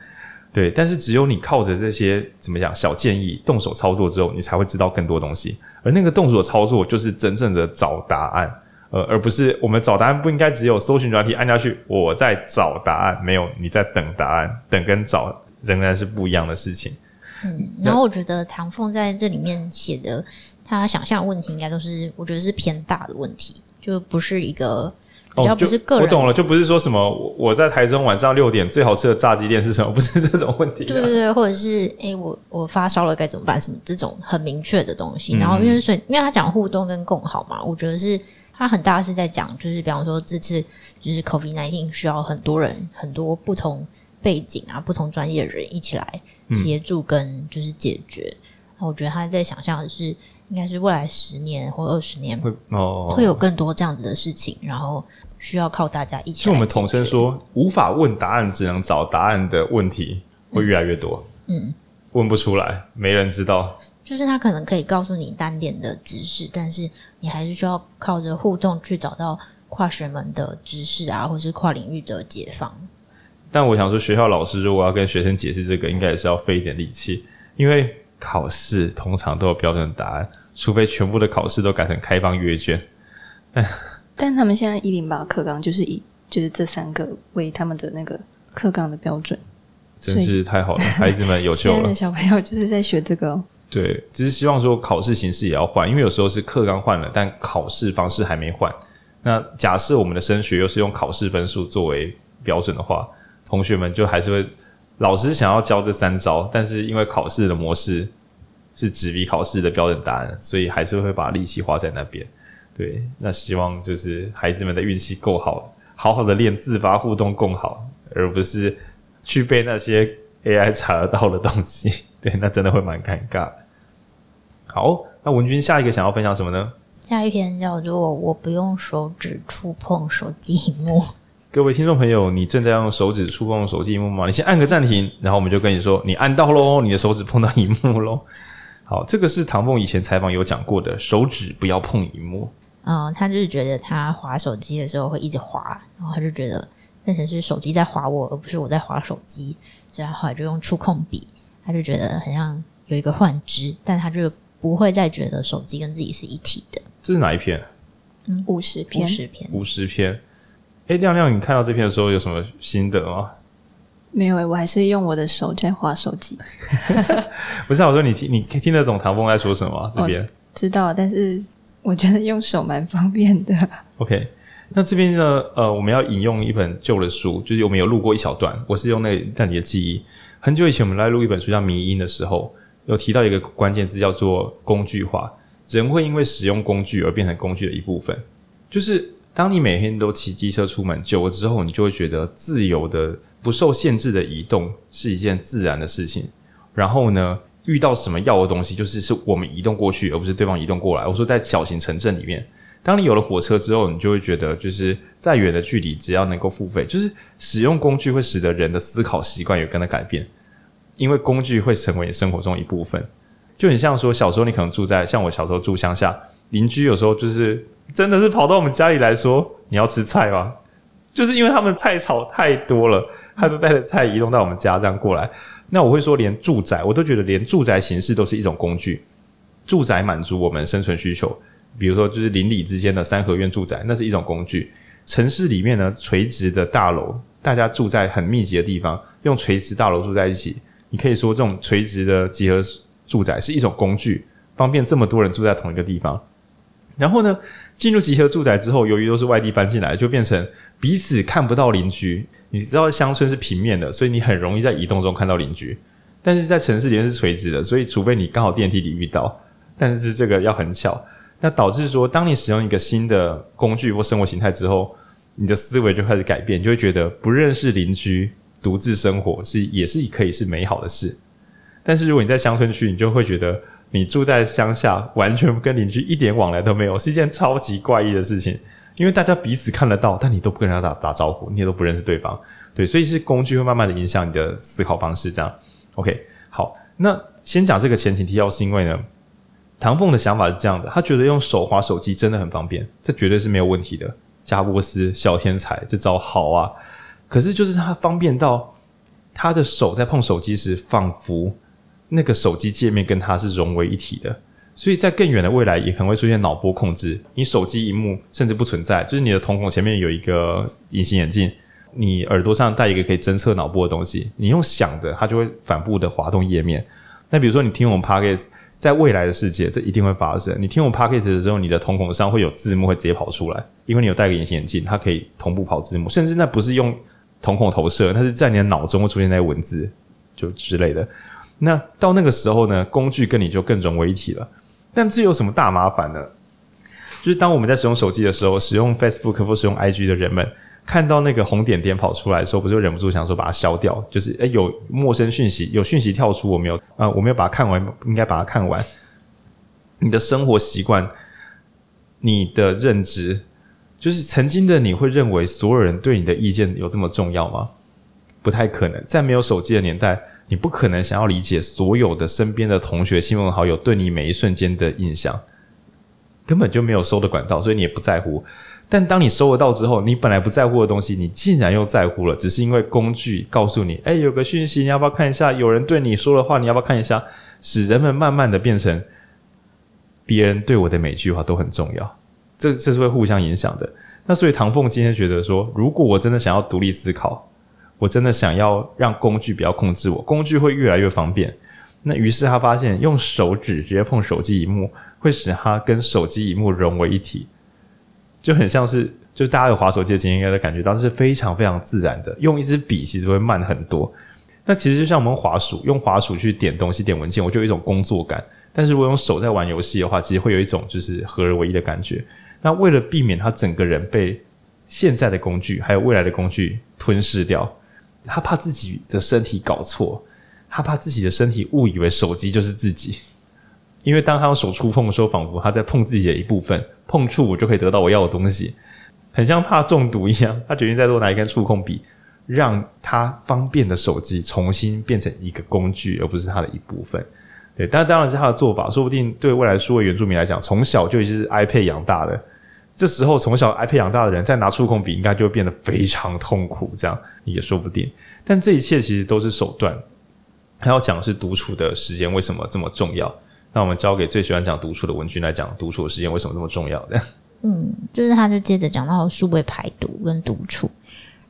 对，但是只有你靠着这些怎么讲小建议动手操作之后，你才会知道更多东西。而那个动手操作就是真正的找答案，呃，而不是我们找答案不应该只有搜寻软体按下去，我在找答案，没有你在等答案，等跟找仍然是不一样的事情。嗯，然后我觉得唐凤在这里面写的，他想象的问题应该都是我觉得是偏大的问题，就不是一个。比较不是个人、哦，我懂了，就不是说什么我在台中晚上六点最好吃的炸鸡店是什么，不是这种问题、啊。对对对，或者是诶、欸，我我发烧了该怎么办？什么这种很明确的东西。然后因为所以，因为他讲互动跟共好嘛，我觉得是他很大是在讲，就是比方说这次就是 COVID-19 需要很多人、很多不同背景啊、不同专业的人一起来协助跟就是解决。那、嗯、我觉得他在想象的是，应该是未来十年或二十年会哦会有更多这样子的事情，然后。需要靠大家一起。就我们统称说，无法问答案，只能找答案的问题会越来越多。嗯，问不出来，没人知道。就是他可能可以告诉你单点的知识，但是你还是需要靠着互动去找到跨学门的知识啊，或是跨领域的解放。但我想说，学校老师如果要跟学生解释这个，应该也是要费一点力气，因为考试通常都有标准答案，除非全部的考试都改成开放阅卷。但但他们现在一零八课纲就是以就是这三个为他们的那个课纲的标准，真是太好了，孩子们有救了。现在的小朋友就是在学这个哦。对，只是希望说考试形式也要换，因为有时候是课纲换了，但考试方式还没换。那假设我们的升学又是用考试分数作为标准的话，同学们就还是会老师想要教这三招，但是因为考试的模式是纸笔考试的标准答案，所以还是会把力气花在那边。对，那希望就是孩子们的运气够好，好好的练自发互动共好，而不是去被那些 AI 查得到的东西。对，那真的会蛮尴尬的。好，那文君下一个想要分享什么呢？下一篇叫做“我不用手指触碰手机屏幕”。各位听众朋友，你正在用手指触碰手机屏幕吗？你先按个暂停，然后我们就跟你说，你按到喽，你的手指碰到萤幕喽。好，这个是唐凤以前采访有讲过的，手指不要碰萤幕。嗯，他就是觉得他划手机的时候会一直划，然后他就觉得变成是手机在划我，而不是我在划手机，所以他后来就用触控笔，他就觉得很像有一个幻肢，但他就不会再觉得手机跟自己是一体的。这是哪一篇？嗯，五十篇，五十篇，五十篇。哎，亮亮，你看到这篇的时候有什么心得吗？没有，我还是用我的手在划手机。不是，啊我说你听，你听得懂唐峰在说什么？这边知道，但是。我觉得用手蛮方便的。OK，那这边呢？呃，我们要引用一本旧的书，就是我们有录过一小段。我是用那个让你的记忆。很久以前我们来录一本书叫《迷因》的时候，有提到一个关键字叫做工具化。人会因为使用工具而变成工具的一部分。就是当你每天都骑机车出门，久了之后，你就会觉得自由的、不受限制的移动是一件自然的事情。然后呢，遇到什么要的东西，就是是我们移动过去，而不是对方移动过来。我说在小型城镇里面，当你有了火车之后，你就会觉得，就是再远的距离，只要能够付费，就是使用工具会使得人的思考习惯有跟着改变，因为工具会成为你生活中一部分。就很像说，小时候你可能住在像我小时候住乡下，邻居有时候就是真的是跑到我们家里来说，你要吃菜吗？就是因为他们菜炒太多了，他就带着菜移动到我们家这样过来。那我会说，连住宅我都觉得，连住宅形式都是一种工具。住宅满足我们生存需求，比如说就是邻里之间的三合院住宅，那是一种工具。城市里面呢，垂直的大楼，大家住在很密集的地方，用垂直大楼住在一起，你可以说这种垂直的集合住宅是一种工具，方便这么多人住在同一个地方。然后呢，进入集合住宅之后，由于都是外地搬进来，就变成彼此看不到邻居。你知道乡村是平面的，所以你很容易在移动中看到邻居。但是在城市里面是垂直的，所以除非你刚好电梯里遇到，但是这个要很巧。那导致说，当你使用一个新的工具或生活形态之后，你的思维就开始改变，就会觉得不认识邻居、独自生活是也是可以是美好的事。但是如果你在乡村区，你就会觉得你住在乡下，完全跟邻居一点往来都没有，是一件超级怪异的事情。因为大家彼此看得到，但你都不跟人家打打招呼，你也都不认识对方，对，所以是工具会慢慢的影响你的思考方式，这样。OK，好，那先讲这个前情提要，是因为呢，唐凤的想法是这样的，他觉得用手滑手机真的很方便，这绝对是没有问题的。加波斯小天才，这招好啊！可是就是他方便到他的手在碰手机时，仿佛那个手机界面跟他是融为一体的。所以在更远的未来，也可能会出现脑波控制。你手机荧幕甚至不存在，就是你的瞳孔前面有一个隐形眼镜，你耳朵上戴一个可以侦测脑波的东西，你用想的，它就会反复的滑动页面。那比如说你听我们 Podcast，在未来的世界，这一定会发生。你听我们 Podcast 的时候，你的瞳孔上会有字幕会直接跑出来，因为你有戴个隐形眼镜，它可以同步跑字幕，甚至那不是用瞳孔投射，它是在你的脑中会出现那些文字，就之类的。那到那个时候呢，工具跟你就更融为一体了。但这有什么大麻烦呢？就是当我们在使用手机的时候，使用 Facebook 或使用 IG 的人们，看到那个红点点跑出来的时候，不就忍不住想说把它消掉？就是诶，有陌生讯息，有讯息跳出，我没有啊，我没有把它看完，应该把它看完。你的生活习惯，你的认知，就是曾经的你会认为所有人对你的意见有这么重要吗？不太可能，在没有手机的年代。你不可能想要理解所有的身边的同学、亲朋好友对你每一瞬间的印象，根本就没有收的管道，所以你也不在乎。但当你收得到之后，你本来不在乎的东西，你竟然又在乎了，只是因为工具告诉你：“哎，有个讯息，你要不要看一下？”有人对你说的话，你要不要看一下？使人们慢慢的变成别人对我的每句话都很重要。这这是会互相影响的。那所以唐凤今天觉得说，如果我真的想要独立思考。我真的想要让工具不要控制我，工具会越来越方便。那于是他发现用手指直接碰手机荧幕，会使他跟手机荧幕融为一体，就很像是，就大家有滑手机的经验应该都感觉到，是非常非常自然的。用一支笔其实会慢很多。那其实就像我们滑鼠，用滑鼠去点东西、点文件，我就有一种工作感。但是如果用手在玩游戏的话，其实会有一种就是合而为一的感觉。那为了避免他整个人被现在的工具还有未来的工具吞噬掉。他怕自己的身体搞错，他怕自己的身体误以为手机就是自己，因为当他用手触碰的时候，仿佛他在碰自己的一部分，碰触我就可以得到我要的东西，很像怕中毒一样。他决定再多拿一根触控笔，让他方便的手机重新变成一个工具，而不是他的一部分。对，但当然是他的做法，说不定对未来数位原住民来讲，从小就已经是 iPad 养大的。这时候从小 ip 养大的人，再拿触控笔，应该就会变得非常痛苦，这样也说不定。但这一切其实都是手段。还要讲的是独处的时间为什么这么重要？那我们交给最喜欢讲独处的文君来讲，独处的时间为什么这么重要的？嗯，就是他就接着讲到数位排毒跟独处，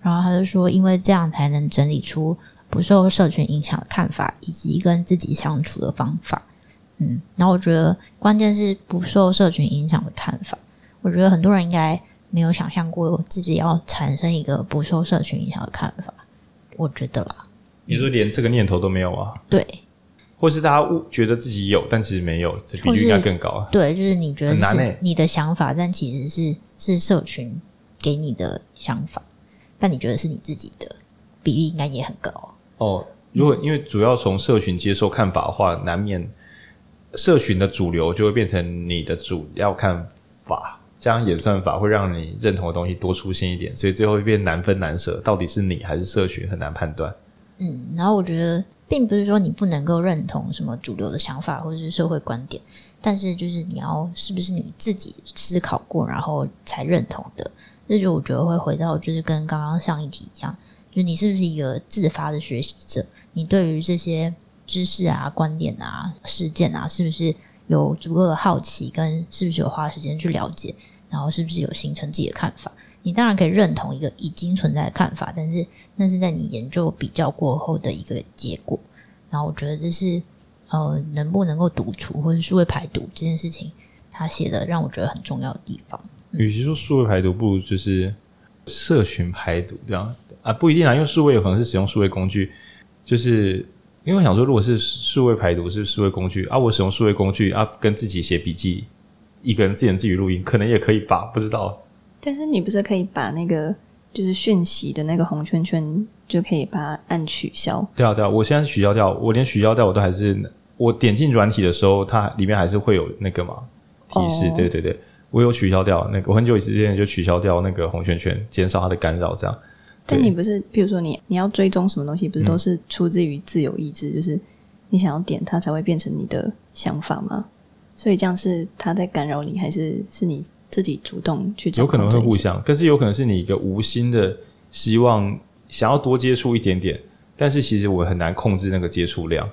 然后他就说，因为这样才能整理出不受社群影响的看法，以及跟自己相处的方法。嗯，然后我觉得关键是不受社群影响的看法。我觉得很多人应该没有想象过自己要产生一个不受社群影响的看法。我觉得啦，你说连这个念头都没有啊？对，或是大家误觉得自己有，但其实没有，这比率应该更高啊。对，就是你觉得是你的想法，但其实是是社群给你的想法，但你觉得是你自己的比例应该也很高哦。如果因为主要从社群接受看法的话，难免社群的主流就会变成你的主要看法。这样演算法会让你认同的东西多出现一点，所以最后会变难分难舍，到底是你还是社群很难判断。嗯，然后我觉得并不是说你不能够认同什么主流的想法或者是社会观点，但是就是你要是不是你自己思考过然后才认同的，这就我觉得会回到就是跟刚刚上一题一样，就是你是不是一个自发的学习者？你对于这些知识啊、观点啊、事件啊，是不是有足够的好奇，跟是不是有花时间去了解？然后是不是有形成自己的看法？你当然可以认同一个已经存在的看法，但是那是在你研究比较过后的一个结果。然后我觉得这是呃，能不能够独处或者数位排毒这件事情，他写的让我觉得很重要的地方。与其说数位排毒，不如就是社群排毒这样啊，不一定啊，因为数位有可能是使用数位工具，就是因为我想说，如果是数位排毒是数位工具啊，我使用数位工具啊，跟自己写笔记。一个人自言自语录音，可能也可以吧，不知道。但是你不是可以把那个就是讯息的那个红圈圈，就可以把它按取消？对啊，对啊，我现在取消掉，我连取消掉我都还是，我点进软体的时候，它里面还是会有那个嘛提示。Oh. 对对对，我有取消掉那个，我很久以前就取消掉那个红圈圈，减少它的干扰，这样。但你不是，譬如说你你要追踪什么东西，不是都是出自于自由意志，嗯、就是你想要点它才会变成你的想法吗？所以这样是它在干扰你，还是是你自己主动去。有可能会互相，可是有可能是你一个无心的希望想要多接触一点点，但是其实我很难控制那个接触量。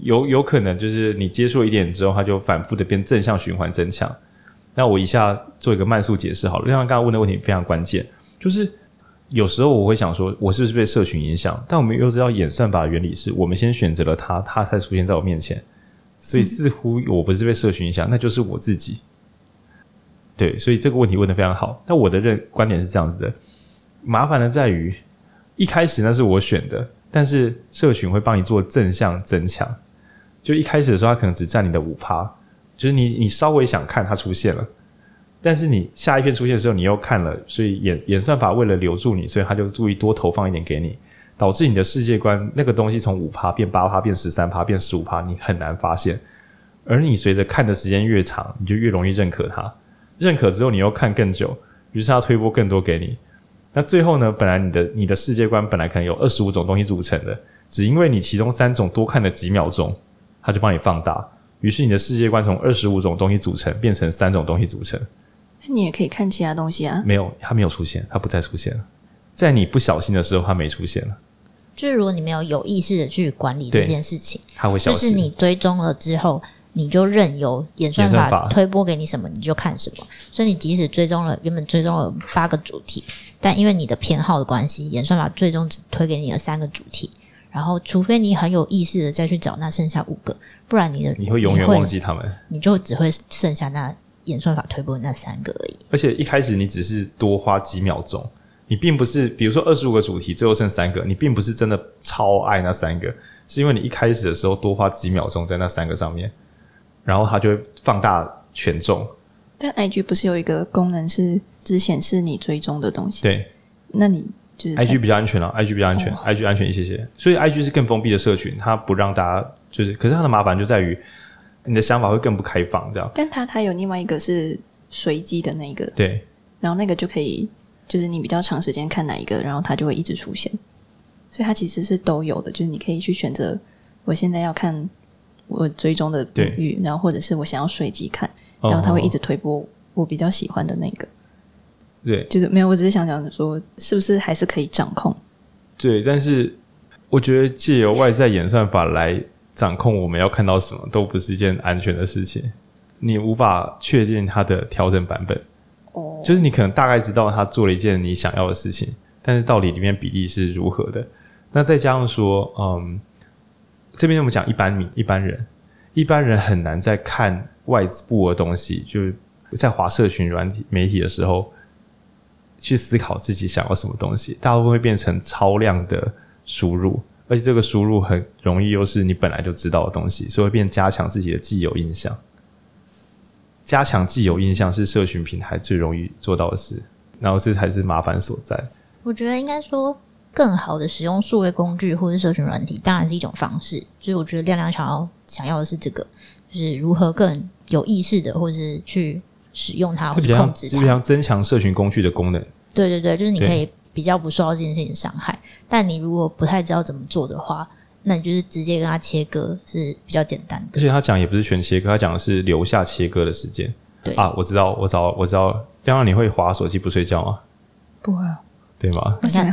有有可能就是你接触了一点之后，它就反复的变正向循环增强。那我一下做一个慢速解释好了，像刚刚问的问题非常关键，就是有时候我会想说，我是不是被社群影响？但我们又知道演算法的原理是我们先选择了它，它才出现在我面前，所以似乎我不是被社群影响，那就是我自己。对，所以这个问题问的非常好。那我的认观点是这样子的：麻烦的在于一开始那是我选的，但是社群会帮你做正向增强。就一开始的时候，它可能只占你的五趴，就是你你稍微想看它出现了，但是你下一篇出现的时候，你又看了，所以演演算法为了留住你，所以他就注意多投放一点给你，导致你的世界观那个东西从五趴变八趴变十三趴变十五趴，你很难发现。而你随着看的时间越长，你就越容易认可它。认可之后，你又看更久，于是他推播更多给你。那最后呢？本来你的你的世界观本来可能有二十五种东西组成的，只因为你其中三种多看了几秒钟，他就帮你放大。于是你的世界观从二十五种东西组成，变成三种东西组成。那你也可以看其他东西啊。没有，它没有出现，它不再出现了。在你不小心的时候，它没出现了。就是如果你没有有意识的去管理这件事情，它会消失。就是你追踪了之后。你就任由演算法推播给你什么，你就看什么。所以你即使追踪了原本追踪了八个主题，但因为你的偏好的关系，演算法最终只推给你了三个主题。然后，除非你很有意识的再去找那剩下五个，不然你的你会永远忘记他们，你就只会剩下那演算法推播的那三个而已。而且一开始你只是多花几秒钟，你并不是比如说二十五个主题最后剩三个，你并不是真的超爱那三个，是因为你一开始的时候多花几秒钟在那三个上面。然后它就会放大权重，但 IG 不是有一个功能是只显示你追踪的东西？对，那你就是 IG 比较安全啊，IG 比较安全，哦，IG 安全一些些，所以 IG 是更封闭的社群，它不让大家就是，可是它的麻烦就在于你的想法会更不开放，这样。但它它有另外一个是随机的那个，对，然后那个就可以，就是你比较长时间看哪一个，然后它就会一直出现，所以它其实是都有的，就是你可以去选择，我现在要看。我追踪的领域，然后或者是我想要随机看，然后它会一直推播我比较喜欢的那个。对，就是没有，我只是想讲说，是不是还是可以掌控？对，但是我觉得借由外在演算法来掌控我们要看到什么，都不是一件安全的事情。你无法确定它的调整版本。哦，就是你可能大概知道他做了一件你想要的事情，但是到底里面比例是如何的？那再加上说，嗯。这边我们讲一般民、一般人，一般人很难在看外部的东西，就是在华社群软体媒体的时候，去思考自己想要什么东西，大部分会变成超量的输入，而且这个输入很容易又是你本来就知道的东西，所以会变加强自己的既有印象。加强既有印象是社群平台最容易做到的事，然后这才是麻烦所在。我觉得应该说。更好的使用数位工具或是社群软体，当然是一种方式。所以我觉得亮亮想要想要的是这个，就是如何更有意识的，或是去使用它，或者控制它，增强社群工具的功能。对对对，就是你可以比较不受到这件事情的伤害。但你如果不太知道怎么做的话，那你就是直接跟他切割是比较简单的。而且他讲也不是全切割，他讲的是留下切割的时间。对啊，我知道，我找我知道，亮亮你会划手机不睡觉吗？不会啊。对吗？你看，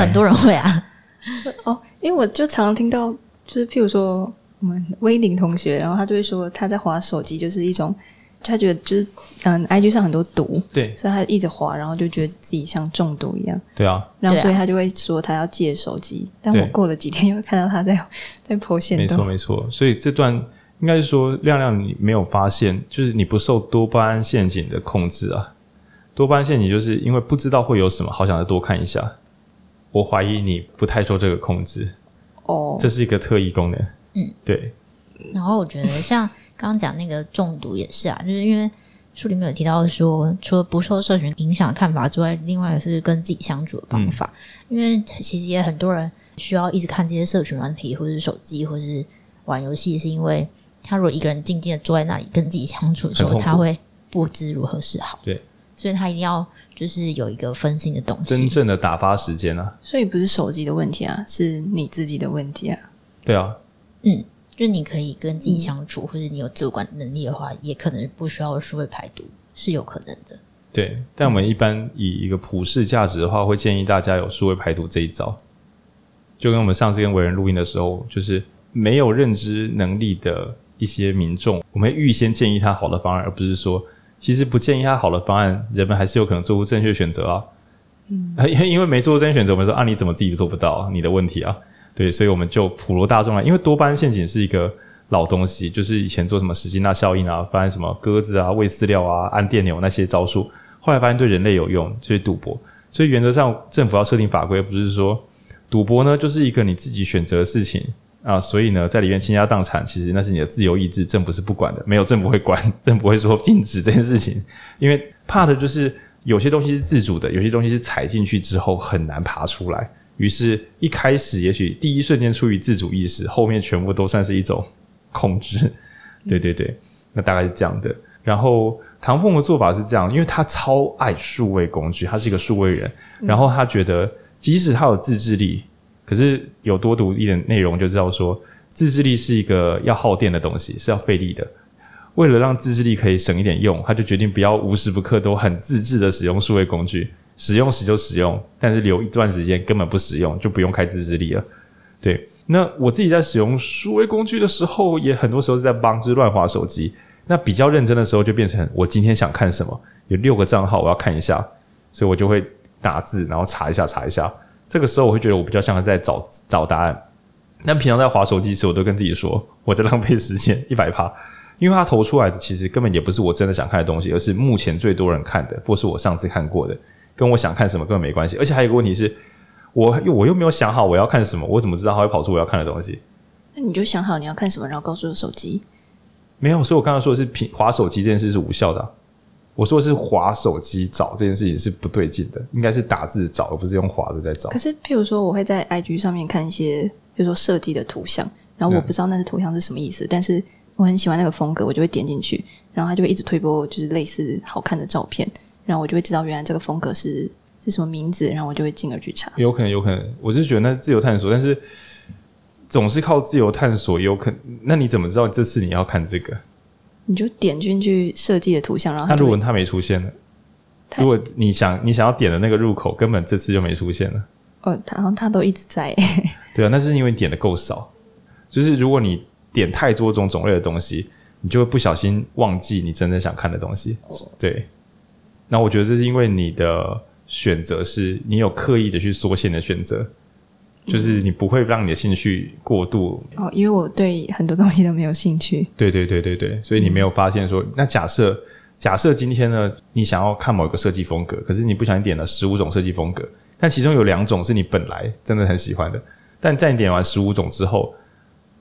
很多人会啊。哦，因为我就常常听到，就是譬如说我们威宁同学，然后他就会说他在划手机，就是一种他觉得就是嗯，IG 上很多毒，对，所以他一直滑，然后就觉得自己像中毒一样。对啊，然后所以他就会说他要戒手机。但我过了几天又看到他在在限动。没错没错，所以这段应该是说亮亮你没有发现，就是你不受多巴胺陷阱的控制啊。多巴胺陷阱就是因为不知道会有什么，好想再多看一下。我怀疑你不太受这个控制哦，这是一个特异功能。嗯，对。然后我觉得像刚刚讲那个中毒也是啊，就是因为书里面有提到说，除了不受社群影响看法之外，另外是跟自己相处的方法。嗯、因为其实也很多人需要一直看这些社群软体，或者是手机，或者是玩游戏，是因为他如果一个人静静的坐在那里跟自己相处的时候，他会不知如何是好。对。所以他一定要就是有一个分心的东西，真正的打发时间啊。所以不是手机的问题啊，是你自己的问题啊。对啊，嗯，就你可以跟自己相处，嗯、或者你有自我管理能力的话，也可能不需要数位排毒，是有可能的。对，但我们一般以一个普世价值的话，会建议大家有数位排毒这一招。就跟我们上次跟伟人录音的时候，就是没有认知能力的一些民众，我们预先建议他好的方案，而不是说其实不建议他好的方案，人们还是有可能做出正确选择啊。嗯，因 为因为没做出正确选择，我们说啊，你怎么自己做不到？你的问题啊。对，所以我们就普罗大众来，因为多巴胺陷阱是一个老东西，就是以前做什么史金纳效应啊，发现什么鸽子啊喂饲料啊按电钮那些招数，后来发现对人类有用，就是赌博。所以原则上政府要设定法规，不是说。赌博呢，就是一个你自己选择的事情啊，所以呢，在里面倾家荡产，其实那是你的自由意志，政府是不管的，没有政府会管，政府会说禁止这件事情，因为怕的就是有些东西是自主的，有些东西是踩进去之后很难爬出来，于是一开始也许第一瞬间出于自主意识，后面全部都算是一种控制，对对对，那大概是这样的。然后唐凤的做法是这样，因为他超爱数位工具，他是一个数位人，然后他觉得。即使他有自制力，可是有多读一点内容就知道说，自制力是一个要耗电的东西，是要费力的。为了让自制力可以省一点用，他就决定不要无时不刻都很自制的使用数位工具，使用时就使用，但是留一段时间根本不使用，就不用开自制力了。对，那我自己在使用数位工具的时候，也很多时候是在帮就是乱划手机。那比较认真的时候，就变成我今天想看什么，有六个账号我要看一下，所以我就会。打字，然后查一下，查一下。这个时候，我会觉得我比较像在找找答案。那平常在划手机时，我都跟自己说，我在浪费时间 一百趴，因为它投出来的其实根本也不是我真的想看的东西，而是目前最多人看的，或是我上次看过的，跟我想看什么根本没关系。而且还有一个问题是，我又我又没有想好我要看什么，我怎么知道它会跑出我要看的东西？那你就想好你要看什么，然后告诉手机。没有，所以我刚刚说的是，平滑手机这件事是无效的啊。我说的是滑手机找这件事情是不对劲的，应该是打字找，而不是用滑的在找。可是，譬如说，我会在 IG 上面看一些，比如说设计的图像，然后我不知道那是图像是什么意思，嗯、但是我很喜欢那个风格，我就会点进去，然后它就会一直推播就是类似好看的照片，然后我就会知道原来这个风格是是什么名字，然后我就会进而去查。有可能，有可能，我是觉得那是自由探索，但是总是靠自由探索，有可能。那你怎么知道这次你要看这个？你就点进去设计的图像，然后他如果他没出现呢？如果你想你想要点的那个入口根本这次就没出现了。哦，他他都一直在。对啊，那是因为你点的够少。就是如果你点太多种种类的东西，你就会不小心忘记你真正想看的东西。哦、对。那我觉得这是因为你的选择是你有刻意的去缩限的选择。就是你不会让你的兴趣过度哦，因为我对很多东西都没有兴趣。对对对对对，所以你没有发现说，那假设假设今天呢，你想要看某一个设计风格，可是你不小心点了十五种设计风格，但其中有两种是你本来真的很喜欢的，但在你点完十五种之后，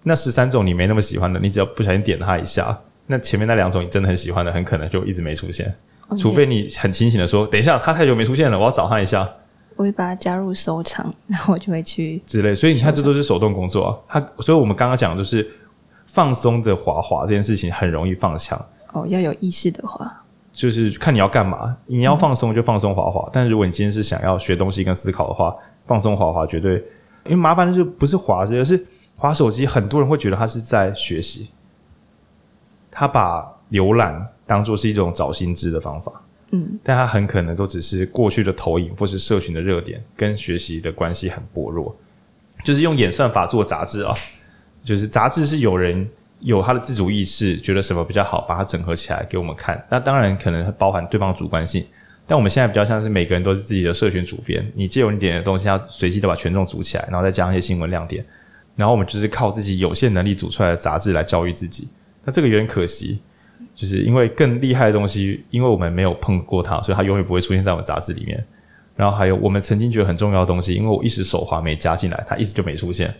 那十三种你没那么喜欢的，你只要不小心点它一下，那前面那两种你真的很喜欢的，很可能就一直没出现.除非你很清醒的说，等一下，他太久没出现了，我要找他一下。我会把它加入收藏，然后我就会去之类。所以你看，这都是手动工作啊。它，所以我们刚刚讲的就是放松的滑滑这件事情很容易放枪。哦，要有意识的滑，就是看你要干嘛。你要放松就放松滑滑，嗯、但是如果你今天是想要学东西跟思考的话，放松滑滑绝对。因为麻烦的就不是滑着，而是滑手机。很多人会觉得他是在学习，他把浏览当做是一种找新知的方法。嗯，但它很可能都只是过去的投影或是社群的热点，跟学习的关系很薄弱。就是用演算法做杂志啊，就是杂志是有人有他的自主意识，觉得什么比较好，把它整合起来给我们看。那当然可能包含对方主观性，但我们现在比较像是每个人都是自己的社群主编，你借由你点的东西，要随机的把权重组起来，然后再加上一些新闻亮点，然后我们就是靠自己有限能力组出来的杂志来教育自己。那这个有点可惜。就是因为更厉害的东西，因为我们没有碰过它，所以它永远不会出现在我们杂志里面。然后还有我们曾经觉得很重要的东西，因为我一时手滑没加进来，它一直就没出现。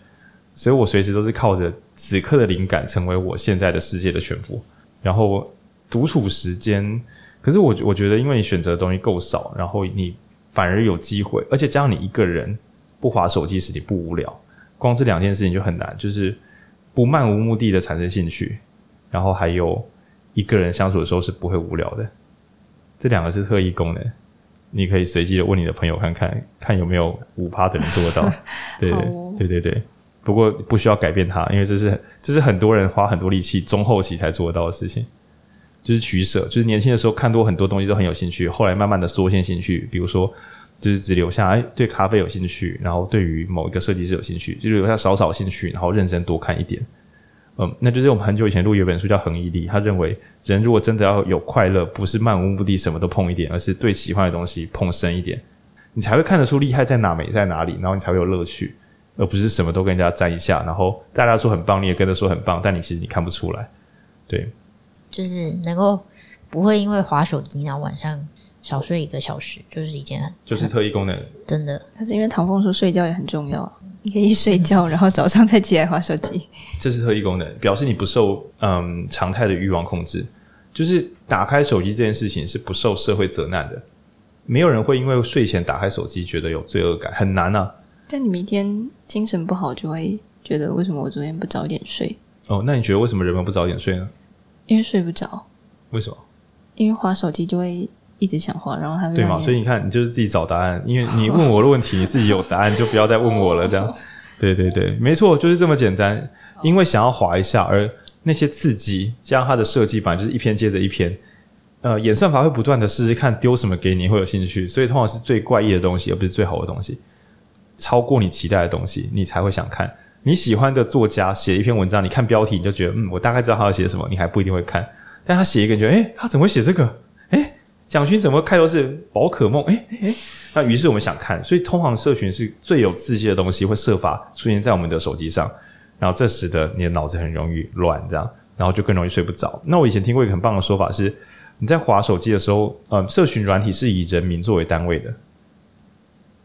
所以我随时都是靠着此刻的灵感，成为我现在的世界的全部。然后独处时间，可是我我觉得，因为你选择的东西够少，然后你反而有机会，而且加上你一个人不滑手机时你不无聊，光这两件事情就很难，就是不漫无目的的产生兴趣，然后还有。一个人相处的时候是不会无聊的，这两个是特异功能，你可以随机的问你的朋友看看，看有没有五趴的人做得到。对对对对对，不过不需要改变它，因为这是这是很多人花很多力气中后期才做得到的事情。就是取舍，就是年轻的时候看多很多东西都很有兴趣，后来慢慢的缩限兴趣，比如说就是只留下哎对咖啡有兴趣，然后对于某一个设计师有兴趣，就留下少少兴趣，然后认真多看一点。嗯，那就是我们很久以前录有一本书叫《恒毅力》，他认为人如果真的要有快乐，不是漫无目的什么都碰一点，而是对喜欢的东西碰深一点，你才会看得出厉害在哪、美在哪里，然后你才会有乐趣，而不是什么都跟人家沾一下，然后大家说很棒，你也跟着说很棒，但你其实你看不出来。对。就是能够不会因为滑手机，然后晚上少睡一个小时，就是一件很就是特异功能。真的，但是因为唐凤说睡觉也很重要，你可以睡觉，然后早上再起来划手机。这是特异功能，表示你不受嗯常态的欲望控制。就是打开手机这件事情是不受社会责难的，没有人会因为睡前打开手机觉得有罪恶感，很难啊。但你明天精神不好，就会觉得为什么我昨天不早点睡？哦，那你觉得为什么人们不早点睡呢？因为睡不着，为什么？因为划手机就会一直想画，然后他会对嘛？所以你看，你就是自己找答案。因为你问我的问题，你自己有答案，就不要再问我了。这样，对对对，没错，就是这么简单。因为想要划一下，而那些刺激，加上它的设计版就是一篇接着一篇，呃，演算法会不断的试试看丢什么给你会有兴趣，所以通常是最怪异的东西，而不是最好的东西，超过你期待的东西，你才会想看。你喜欢的作家写一篇文章，你看标题你就觉得，嗯，我大概知道他要写什么，你还不一定会看。但他写一个，你觉得，诶，他怎么会写这个？诶，蒋勋怎么开头是宝可梦？诶诶，那于是我们想看，所以通常社群是最有刺激的东西会设法出现在我们的手机上，然后这使得你的脑子很容易乱，这样，然后就更容易睡不着。那我以前听过一个很棒的说法是，你在滑手机的时候，呃，社群软体是以人名作为单位的。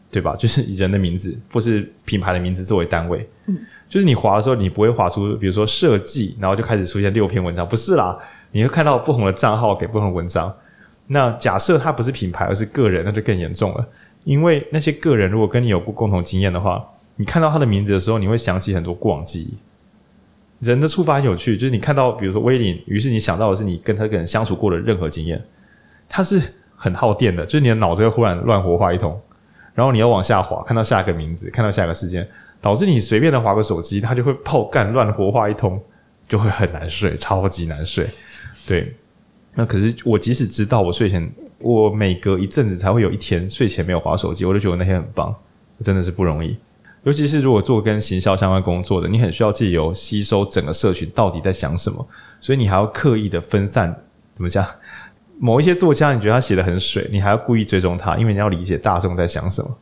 对吧？就是以人的名字或是品牌的名字作为单位，嗯，就是你滑的时候，你不会滑出，比如说设计，然后就开始出现六篇文章，不是啦，你会看到不同的账号给不同的文章。那假设它不是品牌，而是个人，那就更严重了，因为那些个人如果跟你有过共同经验的话，你看到他的名字的时候，你会想起很多过往记忆。人的触发很有趣，就是你看到，比如说威廉，于是你想到的是你跟他个人相处过的任何经验，它是很耗电的，就是你的脑子会忽然乱活化一通。然后你要往下滑，看到下一个名字，看到下一个事件，导致你随便的滑个手机，它就会爆干乱活化一通，就会很难睡，超级难睡。对，那可是我即使知道我睡前，我每隔一阵子才会有一天睡前没有划手机，我就觉得那天很棒，真的是不容易。尤其是如果做跟行销相关工作的，你很需要借由吸收整个社群到底在想什么，所以你还要刻意的分散，怎么讲？某一些作家，你觉得他写的很水，你还要故意追踪他，因为你要理解大众在想什么。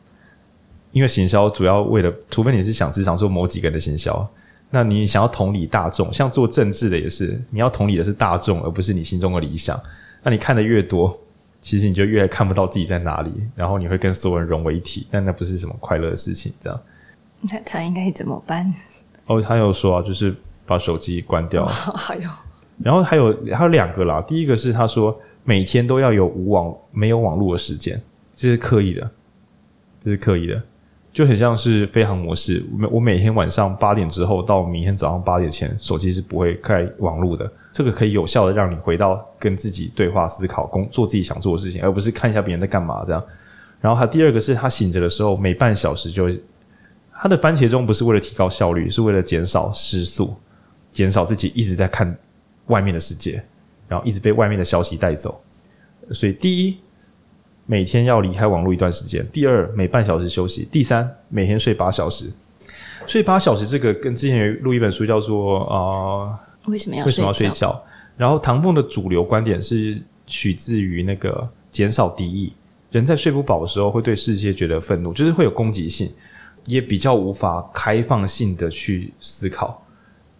因为行销主要为了，除非你是想只想做某几个人的行销，那你想要同理大众，像做政治的也是，你要同理的是大众，而不是你心中的理想。那你看的越多，其实你就越看不到自己在哪里，然后你会跟所有人融为一体，但那不是什么快乐的事情。这样，那他应该怎么办？哦，他有说啊，就是把手机关掉。还有，然后还有还有两个啦，第一个是他说。每天都要有无网没有网络的时间，这是刻意的，这是刻意的，就很像是飞航模式。我我每天晚上八点之后到明天早上八点前，手机是不会开网络的。这个可以有效的让你回到跟自己对话、思考、工做自己想做的事情，而不是看一下别人在干嘛这样。然后他第二个是他醒着的时候，每半小时就他的番茄钟不是为了提高效率，是为了减少失速，减少自己一直在看外面的世界。然后一直被外面的消息带走，所以第一，每天要离开网络一段时间；第二，每半小时休息；第三，每天睡八小时。睡八小时这个跟之前有录一本书叫做《啊、呃、为什么要为什么要睡觉》，然后唐凤的主流观点是取自于那个减少敌意。人在睡不饱的时候会对世界觉得愤怒，就是会有攻击性，也比较无法开放性的去思考。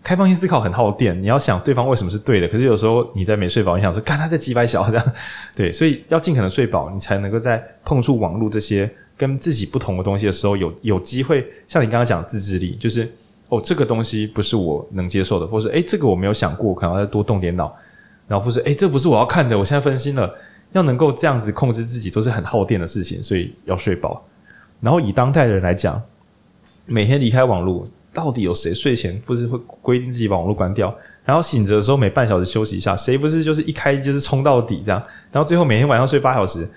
开放性思考很耗电，你要想对方为什么是对的，可是有时候你在没睡饱，你想说，看他在几百小这样，对，所以要尽可能睡饱，你才能够在碰触网络这些跟自己不同的东西的时候，有有机会，像你刚刚讲自制力，就是哦，这个东西不是我能接受的，或是诶，这个我没有想过，可能要再多动点脑，然后或是诶，这不是我要看的，我现在分心了，要能够这样子控制自己，都是很耗电的事情，所以要睡饱。然后以当代的人来讲，每天离开网络。到底有谁睡前不是会规定自己把网络关掉，然后醒着的时候每半小时休息一下？谁不是就是一开就是冲到底这样？然后最后每天晚上睡八小时，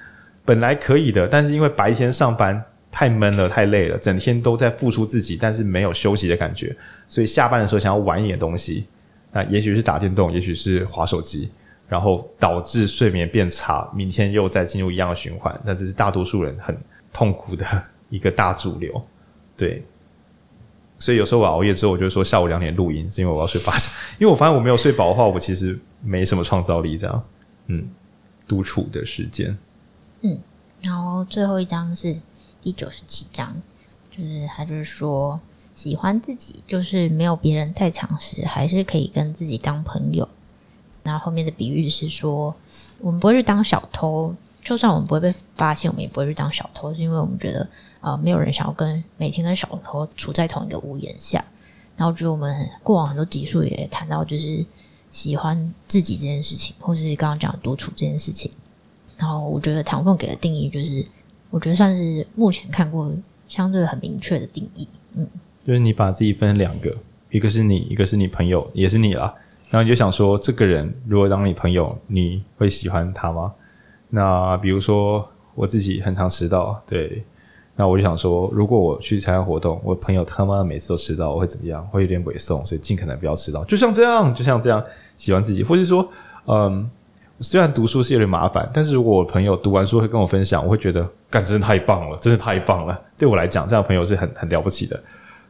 本来可以的，但是因为白天上班太闷了、太累了，整天都在付出自己，但是没有休息的感觉，所以下班的时候想要玩一点东西，那也许是打电动，也许是滑手机，然后导致睡眠变差，明天又再进入一样的循环。那这是大多数人很痛苦的一个大主流，对。所以有时候我熬夜之后，我就说下午两点录音，是因为我要睡八小时。因为我发现我没有睡饱的话，我其实没什么创造力。这样，嗯，独处的时间，嗯，然后最后一章是第九十七章，就是他就是说，喜欢自己，就是没有别人在场时，还是可以跟自己当朋友。然后后面的比喻是说，我们不会去当小偷，就算我们不会被发现，我们也不会去当小偷，是因为我们觉得、呃，没有人想要跟每天跟小偷处在同一个屋檐下。然后就是我们过往很多集数也谈到，就是喜欢自己这件事情，或是刚刚讲独处这件事情。然后我觉得唐凤给的定义，就是我觉得算是目前看过相对很明确的定义。嗯，就是你把自己分两个，一个是你，一个是你朋友，也是你啦。然后你就想说，这个人如果当你朋友，你会喜欢他吗？那比如说我自己很常迟到，对，那我就想说，如果我去参加活动，我朋友他妈每次都迟到，我会怎么样？会有点猥琐，所以尽可能不要迟到。就像这样，就像这样，喜欢自己，或者说，嗯，虽然读书是有点麻烦，但是如果我朋友读完书会跟我分享，我会觉得，干，真的太棒了，真是太棒了。对我来讲，这样朋友是很很了不起的。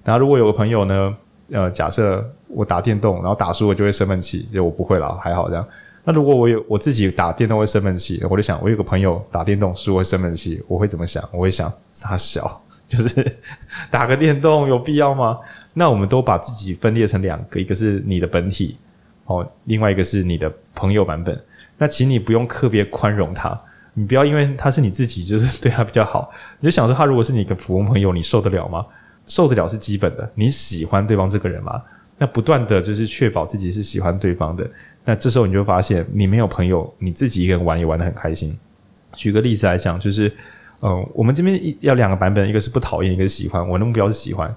然后如果有个朋友呢？呃，假设我打电动，然后打输我就会生闷气，就我不会啦，还好这样。那如果我有我自己打电动会生闷气，我就想，我有个朋友打电动输会生闷气，我会怎么想？我会想，傻小，就是打个电动有必要吗？那我们都把自己分裂成两个，一个是你的本体，哦，另外一个是你的朋友版本。那请你不用特别宽容他，你不要因为他是你自己，就是对他比较好，你就想说他如果是你一个普通朋友，你受得了吗？受得了是基本的，你喜欢对方这个人吗？那不断的就是确保自己是喜欢对方的，那这时候你就发现你没有朋友，你自己一个人玩也玩得很开心。举个例子来讲，就是，嗯，我们这边要两个版本，一个是不讨厌，一个是喜欢。我的目标是喜欢。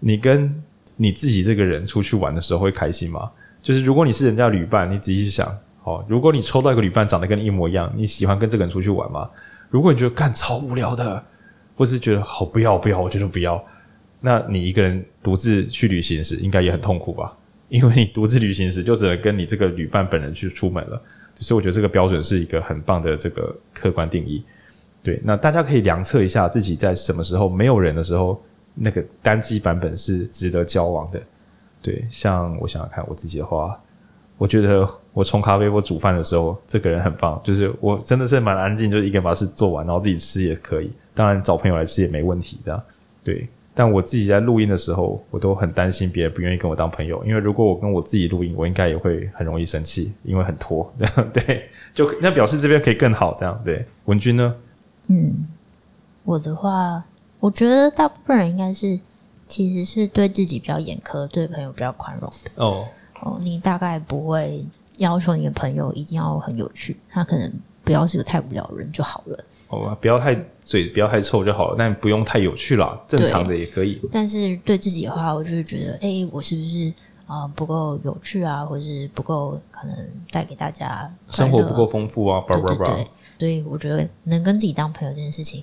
你跟你自己这个人出去玩的时候会开心吗？就是如果你是人家旅伴，你仔细想，哦，如果你抽到一个旅伴长得跟你一模一样，你喜欢跟这个人出去玩吗？如果你觉得干超无聊的，或是觉得好不要不要，我觉得不要。那你一个人独自去旅行时，应该也很痛苦吧？因为你独自旅行时，就只能跟你这个旅伴本人去出门了。所以我觉得这个标准是一个很棒的这个客观定义。对，那大家可以量测一下自己在什么时候没有人的时候，那个单机版本是值得交往的。对，像我想想看我自己的话，我觉得我冲咖啡或煮饭的时候，这个人很棒，就是我真的是蛮安静，就是一个人把事做完，然后自己吃也可以。当然找朋友来吃也没问题，这样对。但我自己在录音的时候，我都很担心别人不愿意跟我当朋友，因为如果我跟我自己录音，我应该也会很容易生气，因为很拖。对，就那表示这边可以更好，这样对。文君呢？嗯，我的话，我觉得大部分人应该是其实是对自己比较严苛，对朋友比较宽容的。哦哦，你大概不会要求你的朋友一定要很有趣，他可能不要是个太无聊的人就好了。哦，不要太嘴，不要太臭就好了，但不用太有趣啦，正常的也可以。但是对自己的话，我就是觉得，哎、欸，我是不是啊、呃、不够有趣啊，或者是不够可能带给大家生活不够丰富啊？对。所以我觉得能跟自己当朋友这件事情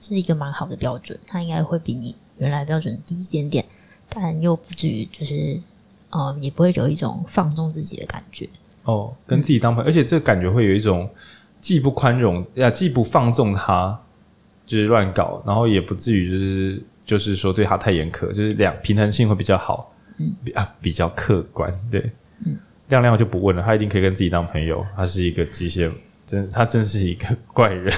是一个蛮好的标准，它应该会比你原来标准低一点点，但又不至于就是呃也不会有一种放纵自己的感觉。哦，跟自己当朋友，嗯、而且这个感觉会有一种。既不宽容呀，既不放纵他，就是乱搞，然后也不至于就是就是说对他太严苛，就是两平衡性会比较好，嗯。啊，比较客观，对，嗯，亮亮就不问了，他一定可以跟自己当朋友，他是一个机械，真他真是一个怪人，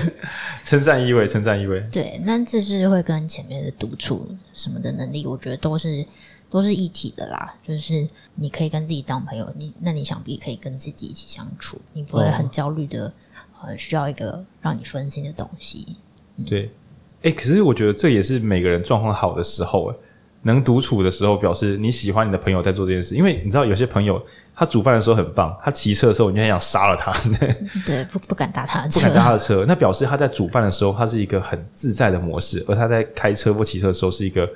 称赞意味，称赞意味，对，那这是会跟前面的独处什么的能力，我觉得都是。都是一体的啦，就是你可以跟自己当朋友，你那你想必可以跟自己一起相处，你不会很焦虑的，呃、哦，需要一个让你分心的东西。嗯、对，哎、欸，可是我觉得这也是每个人状况好的时候，能独处的时候，表示你喜欢你的朋友在做这件事。因为你知道，有些朋友他煮饭的时候很棒，他骑车的时候你就很想杀了他。对，不不敢搭他的车，不敢搭他的车，那表示他在煮饭的时候，他是一个很自在的模式，而他在开车或骑车的时候是一个。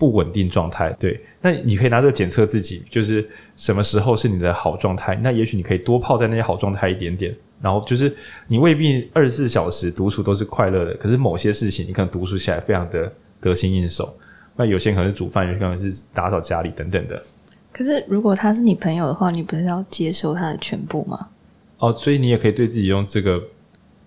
不稳定状态，对，那你可以拿这个检测自己，就是什么时候是你的好状态。那也许你可以多泡在那些好状态一点点，然后就是你未必二十四小时独处都是快乐的，可是某些事情你可能独处起来非常的得心应手。那有些可能是煮饭，有些可能是打扫家里等等的。可是如果他是你朋友的话，你不是要接受他的全部吗？哦，所以你也可以对自己用这个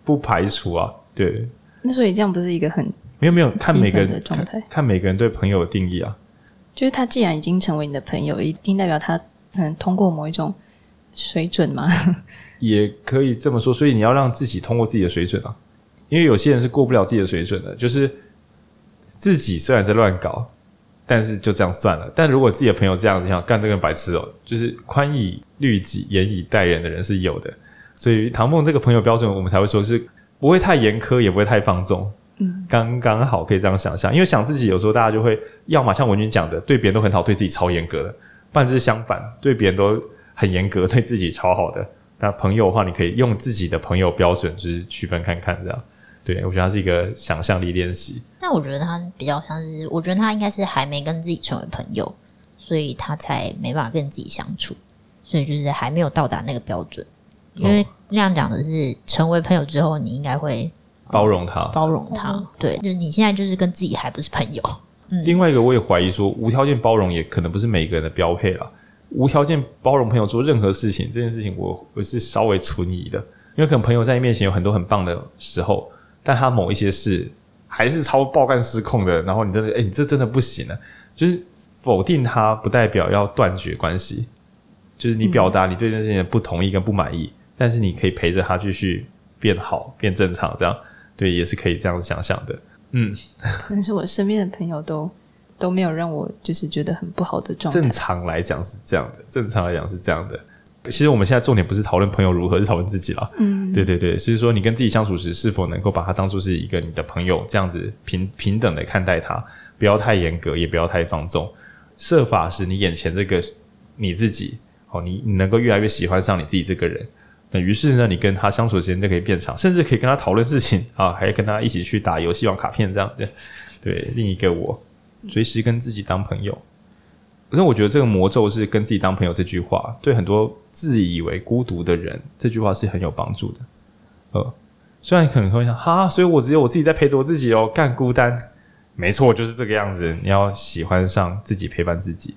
不排除啊，对。那所以这样不是一个很没有没有看每个人的状态看，每个人对朋友的定义啊。就是他既然已经成为你的朋友，一定代表他可能通过某一种水准吗？也可以这么说。所以你要让自己通过自己的水准啊，因为有些人是过不了自己的水准的，就是自己虽然在乱搞。但是就这样算了。但如果自己的朋友这样子想干这个白痴哦，就是宽以律己，严以待人的人是有的。所以唐梦这个朋友标准，我们才会说是不会太严苛，也不会太放纵，嗯，刚刚好可以这样想象。因为想自己有时候大家就会，要么像文君讲的，对别人都很好，对自己超严格的；不然就是相反，对别人都很严格，对自己超好的。那朋友的话，你可以用自己的朋友标准，就是区分看看这样。对，我觉得他是一个想象力练习。那我觉得他比较像是，我觉得他应该是还没跟自己成为朋友，所以他才没办法跟自己相处，所以就是还没有到达那个标准。因为那样讲的是，成为朋友之后，你应该会包容他，包容他。对，就是你现在就是跟自己还不是朋友。嗯。另外一个，我也怀疑说，无条件包容也可能不是每个人的标配了。无条件包容朋友做任何事情，这件事情我我是稍微存疑的，因为可能朋友在你面前有很多很棒的时候。但他某一些事还是超爆干失控的，然后你真的，哎、欸，你这真的不行了。就是否定他，不代表要断绝关系。就是你表达你对这件事情的不同意跟不满意，嗯、但是你可以陪着他继续变好、变正常，这样对，也是可以这样子想象的。嗯，可能是我身边的朋友都都没有让我就是觉得很不好的状态。正常来讲是这样的，正常来讲是这样的。其实我们现在重点不是讨论朋友如何，是讨论自己了。嗯，对对对，所以说你跟自己相处时，是否能够把他当作是一个你的朋友，这样子平平等的看待他，不要太严格，也不要太放纵，设法使你眼前这个你自己，哦，你你能够越来越喜欢上你自己这个人。那于是呢，你跟他相处的时间就可以变长，甚至可以跟他讨论事情啊，还跟他一起去打游戏、玩卡片这样子。对，另一个我，随时跟自己当朋友。可是我觉得这个魔咒是跟自己当朋友这句话，对很多自以为孤独的人，这句话是很有帮助的。呃，虽然可能会想，哈，所以我只有我自己在陪着我自己哦，干孤单，没错，就是这个样子。你要喜欢上自己，陪伴自己。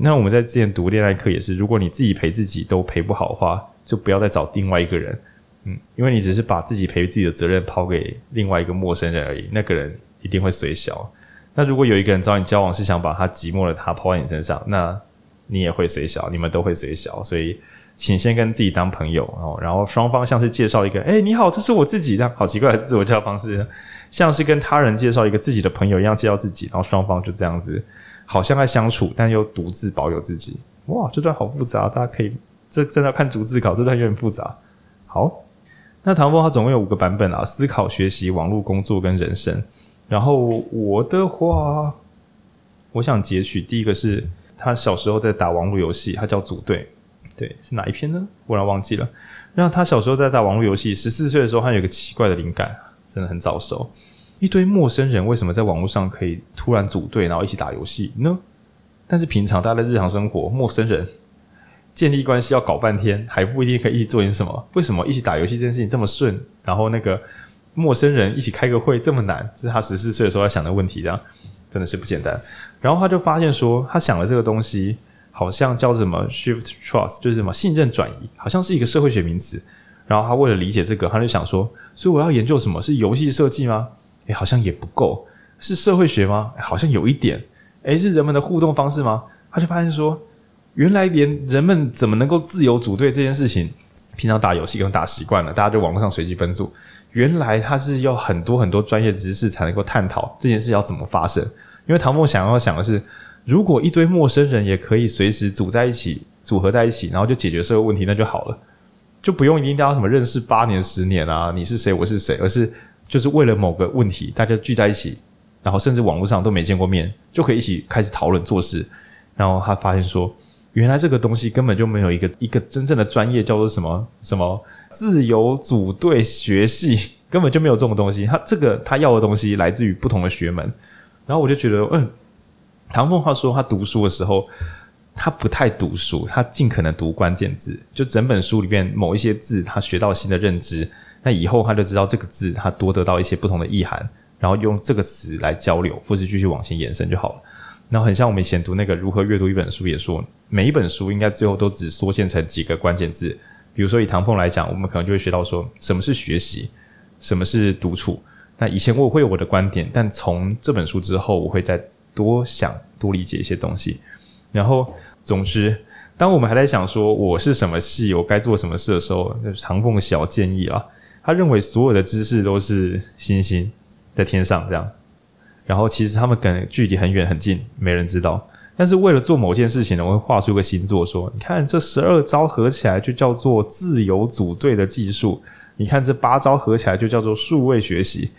那我们在之前读恋爱课也是，如果你自己陪自己都陪不好的话，就不要再找另外一个人。嗯，因为你只是把自己陪自己的责任抛给另外一个陌生人而已，那个人一定会随小。那如果有一个人找你交往，是想把他寂寞的他抛在你身上，那你也会随小，你们都会随小。所以，请先跟自己当朋友哦，然后双方像是介绍一个，哎，你好，这是我自己，这样好奇怪的自我介绍方式，像是跟他人介绍一个自己的朋友一样介绍自己，然后双方就这样子，好像在相处，但又独自保有自己。哇，这段好复杂，大家可以这真的要看逐字稿，这段有点复杂。好，那唐风他总共有五个版本啊，思考、学习、网络、工作跟人生。然后我的话，我想截取第一个是他小时候在打网络游戏，他叫组队，对，是哪一篇呢？忽然忘记了。然后他小时候在打网络游戏，十四岁的时候，他有个奇怪的灵感，真的很早熟。一堆陌生人为什么在网络上可以突然组队，然后一起打游戏呢？但是平常大家的日常生活，陌生人建立关系要搞半天，还不一定可以一起做点什么。为什么一起打游戏这件事情这么顺？然后那个。陌生人一起开个会这么难，这是他十四岁的时候要想的问题，这样真的是不简单。然后他就发现说，他想的这个东西好像叫什么 shift trust，就是什么信任转移，好像是一个社会学名词。然后他为了理解这个，他就想说，所以我要研究什么？是游戏设计吗？诶，好像也不够。是社会学吗？好像有一点。诶，是人们的互动方式吗？他就发现说，原来连人们怎么能够自由组队这件事情，平常打游戏可能打习惯了，大家就网络上随机分组。原来他是要很多很多专业知识才能够探讨这件事要怎么发生。因为唐凤想要想的是，如果一堆陌生人也可以随时组在一起、组合在一起，然后就解决社会问题，那就好了，就不用一定要什么认识八年、十年啊，你是谁，我是谁，而是就是为了某个问题，大家聚在一起，然后甚至网络上都没见过面，就可以一起开始讨论做事。然后他发现说，原来这个东西根本就没有一个一个真正的专业叫做什么 什么。自由组队学系根本就没有这种东西，他这个他要的东西来自于不同的学门，然后我就觉得，嗯，唐凤话说他读书的时候，他不太读书，他尽可能读关键字，就整本书里面某一些字，他学到新的认知，那以后他就知道这个字他多得到一些不同的意涵，然后用这个词来交流，或是继续往前延伸就好了。然后很像我们以前读那个如何阅读一本书，也说每一本书应该最后都只缩限成几个关键字。比如说以唐凤来讲，我们可能就会学到说什么是学习，什么是独处。那以前我会有我的观点，但从这本书之后，我会再多想、多理解一些东西。然后，总之，当我们还在想说我是什么系，我该做什么事的时候，那唐凤小建议啊，他认为所有的知识都是星星在天上这样，然后其实他们可能距离很远很近，没人知道。但是为了做某件事情呢，我会画出个星座，说你看这十二招合起来就叫做自由组队的技术。你看这八招合起来就叫做数位学习，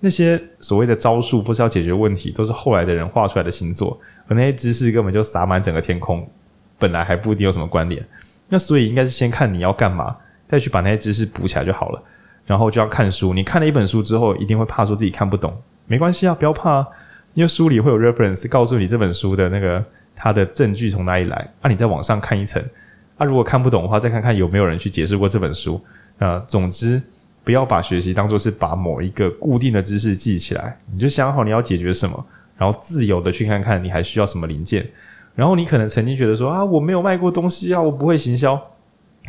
那些所谓的招数不是要解决问题，都是后来的人画出来的星座，而那些知识根本就洒满整个天空，本来还不一定有什么关联。那所以应该是先看你要干嘛，再去把那些知识补起来就好了。然后就要看书，你看了一本书之后，一定会怕说自己看不懂，没关系啊，不要怕，因为书里会有 reference 告诉你这本书的那个它的证据从哪里来。啊，你再往上看一层，啊，如果看不懂的话，再看看有没有人去解释过这本书。啊，总之不要把学习当作是把某一个固定的知识记起来，你就想好你要解决什么，然后自由的去看看你还需要什么零件。然后你可能曾经觉得说啊，我没有卖过东西啊，我不会行销，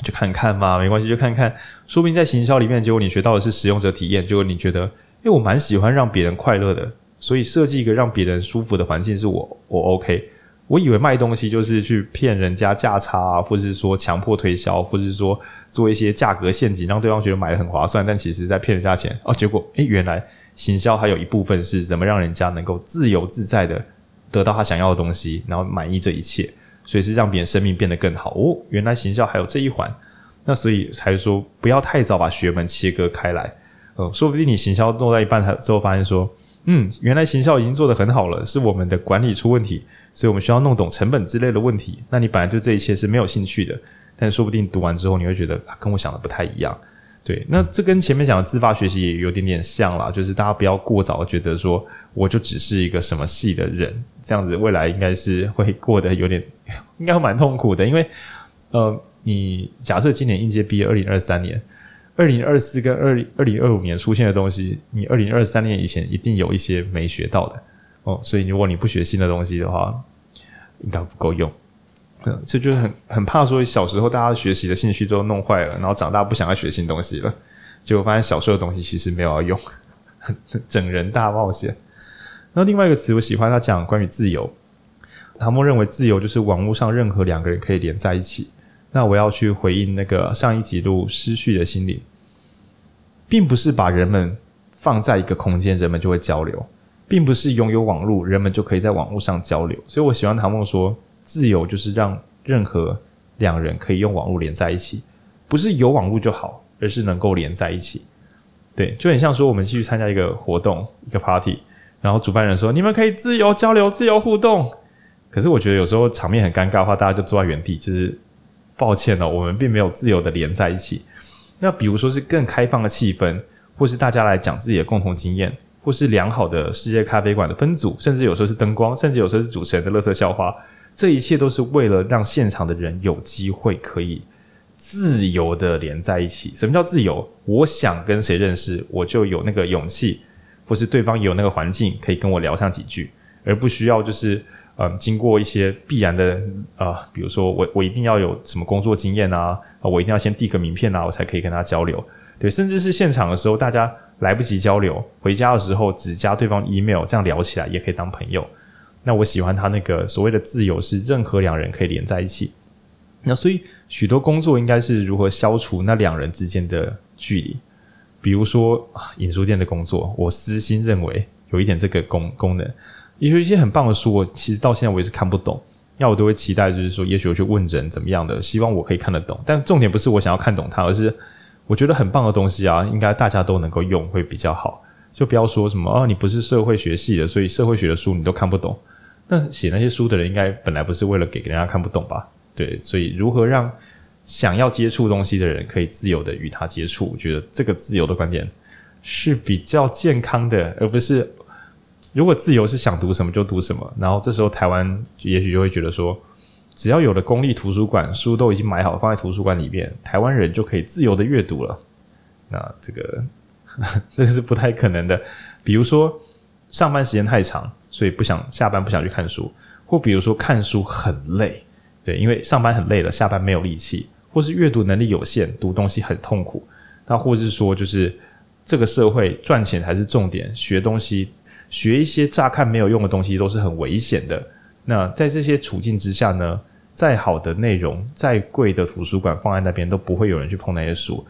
就看看嘛，没关系，就看看，说不定在行销里面，结果你学到的是使用者体验，结果你觉得，因为我蛮喜欢让别人快乐的，所以设计一个让别人舒服的环境是我我 OK。我以为卖东西就是去骗人家价差，或者是说强迫推销，或者是说做一些价格陷阱，让对方觉得买的很划算，但其实在骗人家钱哦。结果诶，原来行销还有一部分是怎么让人家能够自由自在的得到他想要的东西，然后满意这一切，所以是让别人生命变得更好哦。原来行销还有这一环，那所以才说不要太早把学门切割开来。呃，说不定你行销做到一半才之后发现说，嗯，原来行销已经做得很好了，是我们的管理出问题。所以我们需要弄懂成本之类的问题。那你本来对这一切是没有兴趣的，但说不定读完之后你会觉得，跟我想的不太一样。对，那这跟前面讲的自发学习也有点点像啦，就是大家不要过早觉得说我就只是一个什么系的人，这样子未来应该是会过得有点，应该蛮痛苦的。因为呃，你假设今年应届毕业，二零二三年、二零二四跟二二零二五年出现的东西，你二零二三年以前一定有一些没学到的。哦，所以如果你不学新的东西的话，应该不够用。嗯，这就是很很怕说小时候大家学习的兴趣都弄坏了，然后长大不想要学新东西了，结果发现小时候的东西其实没有要用，整人大冒险。那另外一个词我喜欢他讲关于自由，唐梦认为自由就是网络上任何两个人可以连在一起。那我要去回应那个上一集录失序的心灵，并不是把人们放在一个空间，人们就会交流。并不是拥有网络，人们就可以在网络上交流。所以我喜欢唐梦说，自由就是让任何两人可以用网络连在一起，不是有网络就好，而是能够连在一起。对，就很像说我们继续参加一个活动，一个 party，然后主办人说你们可以自由交流、自由互动。可是我觉得有时候场面很尴尬的话，大家就坐在原地，就是抱歉哦，我们并没有自由的连在一起。那比如说是更开放的气氛，或是大家来讲自己的共同经验。或是良好的世界咖啡馆的分组，甚至有时候是灯光，甚至有时候是主持人的乐色笑话，这一切都是为了让现场的人有机会可以自由的连在一起。什么叫自由？我想跟谁认识，我就有那个勇气，或是对方有那个环境可以跟我聊上几句，而不需要就是嗯、经过一些必然的啊、呃，比如说我我一定要有什么工作经验，啊，我一定要先递个名片啊，我才可以跟他交流。对，甚至是现场的时候，大家来不及交流，回家的时候只加对方 email，这样聊起来也可以当朋友。那我喜欢他那个所谓的自由，是任何两人可以连在一起。那所以许多工作应该是如何消除那两人之间的距离？比如说影书店的工作，我私心认为有一点这个功功能。也许一些很棒的书，我其实到现在我也是看不懂。那我都会期待，就是说，也许我去问人怎么样的，希望我可以看得懂。但重点不是我想要看懂它，而是。我觉得很棒的东西啊，应该大家都能够用，会比较好。就不要说什么啊，你不是社会学系的，所以社会学的书你都看不懂。那写那些书的人，应该本来不是为了给给人家看不懂吧？对，所以如何让想要接触东西的人可以自由的与他接触？我觉得这个自由的观点是比较健康的，而不是如果自由是想读什么就读什么，然后这时候台湾也许就会觉得说。只要有了公立图书馆，书都已经买好放在图书馆里面，台湾人就可以自由的阅读了。那这个呵呵 这是不太可能的。比如说，上班时间太长，所以不想下班不想去看书，或比如说看书很累，对，因为上班很累了，下班没有力气，或是阅读能力有限，读东西很痛苦，那或者是说就是这个社会赚钱才是重点，学东西学一些乍看没有用的东西都是很危险的。那在这些处境之下呢，再好的内容，再贵的图书馆放在那边都不会有人去碰那些书。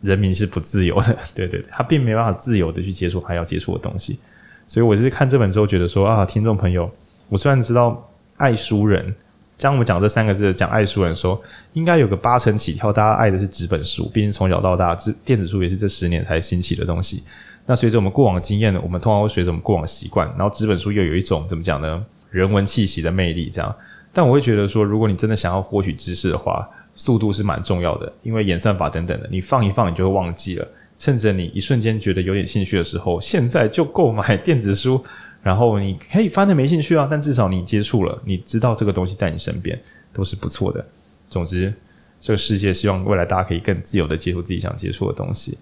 人民是不自由的，对对，他并没办法自由的去接触他要接触的东西，所以我就是看这本之后觉得说啊，听众朋友，我虽然知道爱书人，当我们讲这三个字讲爱书人的时候，应该有个八成起跳，大家爱的是纸本书，毕竟从小到大，这电子书也是这十年才兴起的东西。那随着我们过往经验呢，我们通常会随着我们过往习惯，然后纸本书又有一种怎么讲呢，人文气息的魅力这样。但我会觉得说，如果你真的想要获取知识的话，速度是蛮重要的，因为演算法等等的，你放一放你就会忘记了。趁着你一瞬间觉得有点兴趣的时候，现在就购买电子书，然后你可以翻的没兴趣啊，但至少你接触了，你知道这个东西在你身边都是不错的。总之，这个世界希望未来大家可以更自由的接触自己想接触的东西。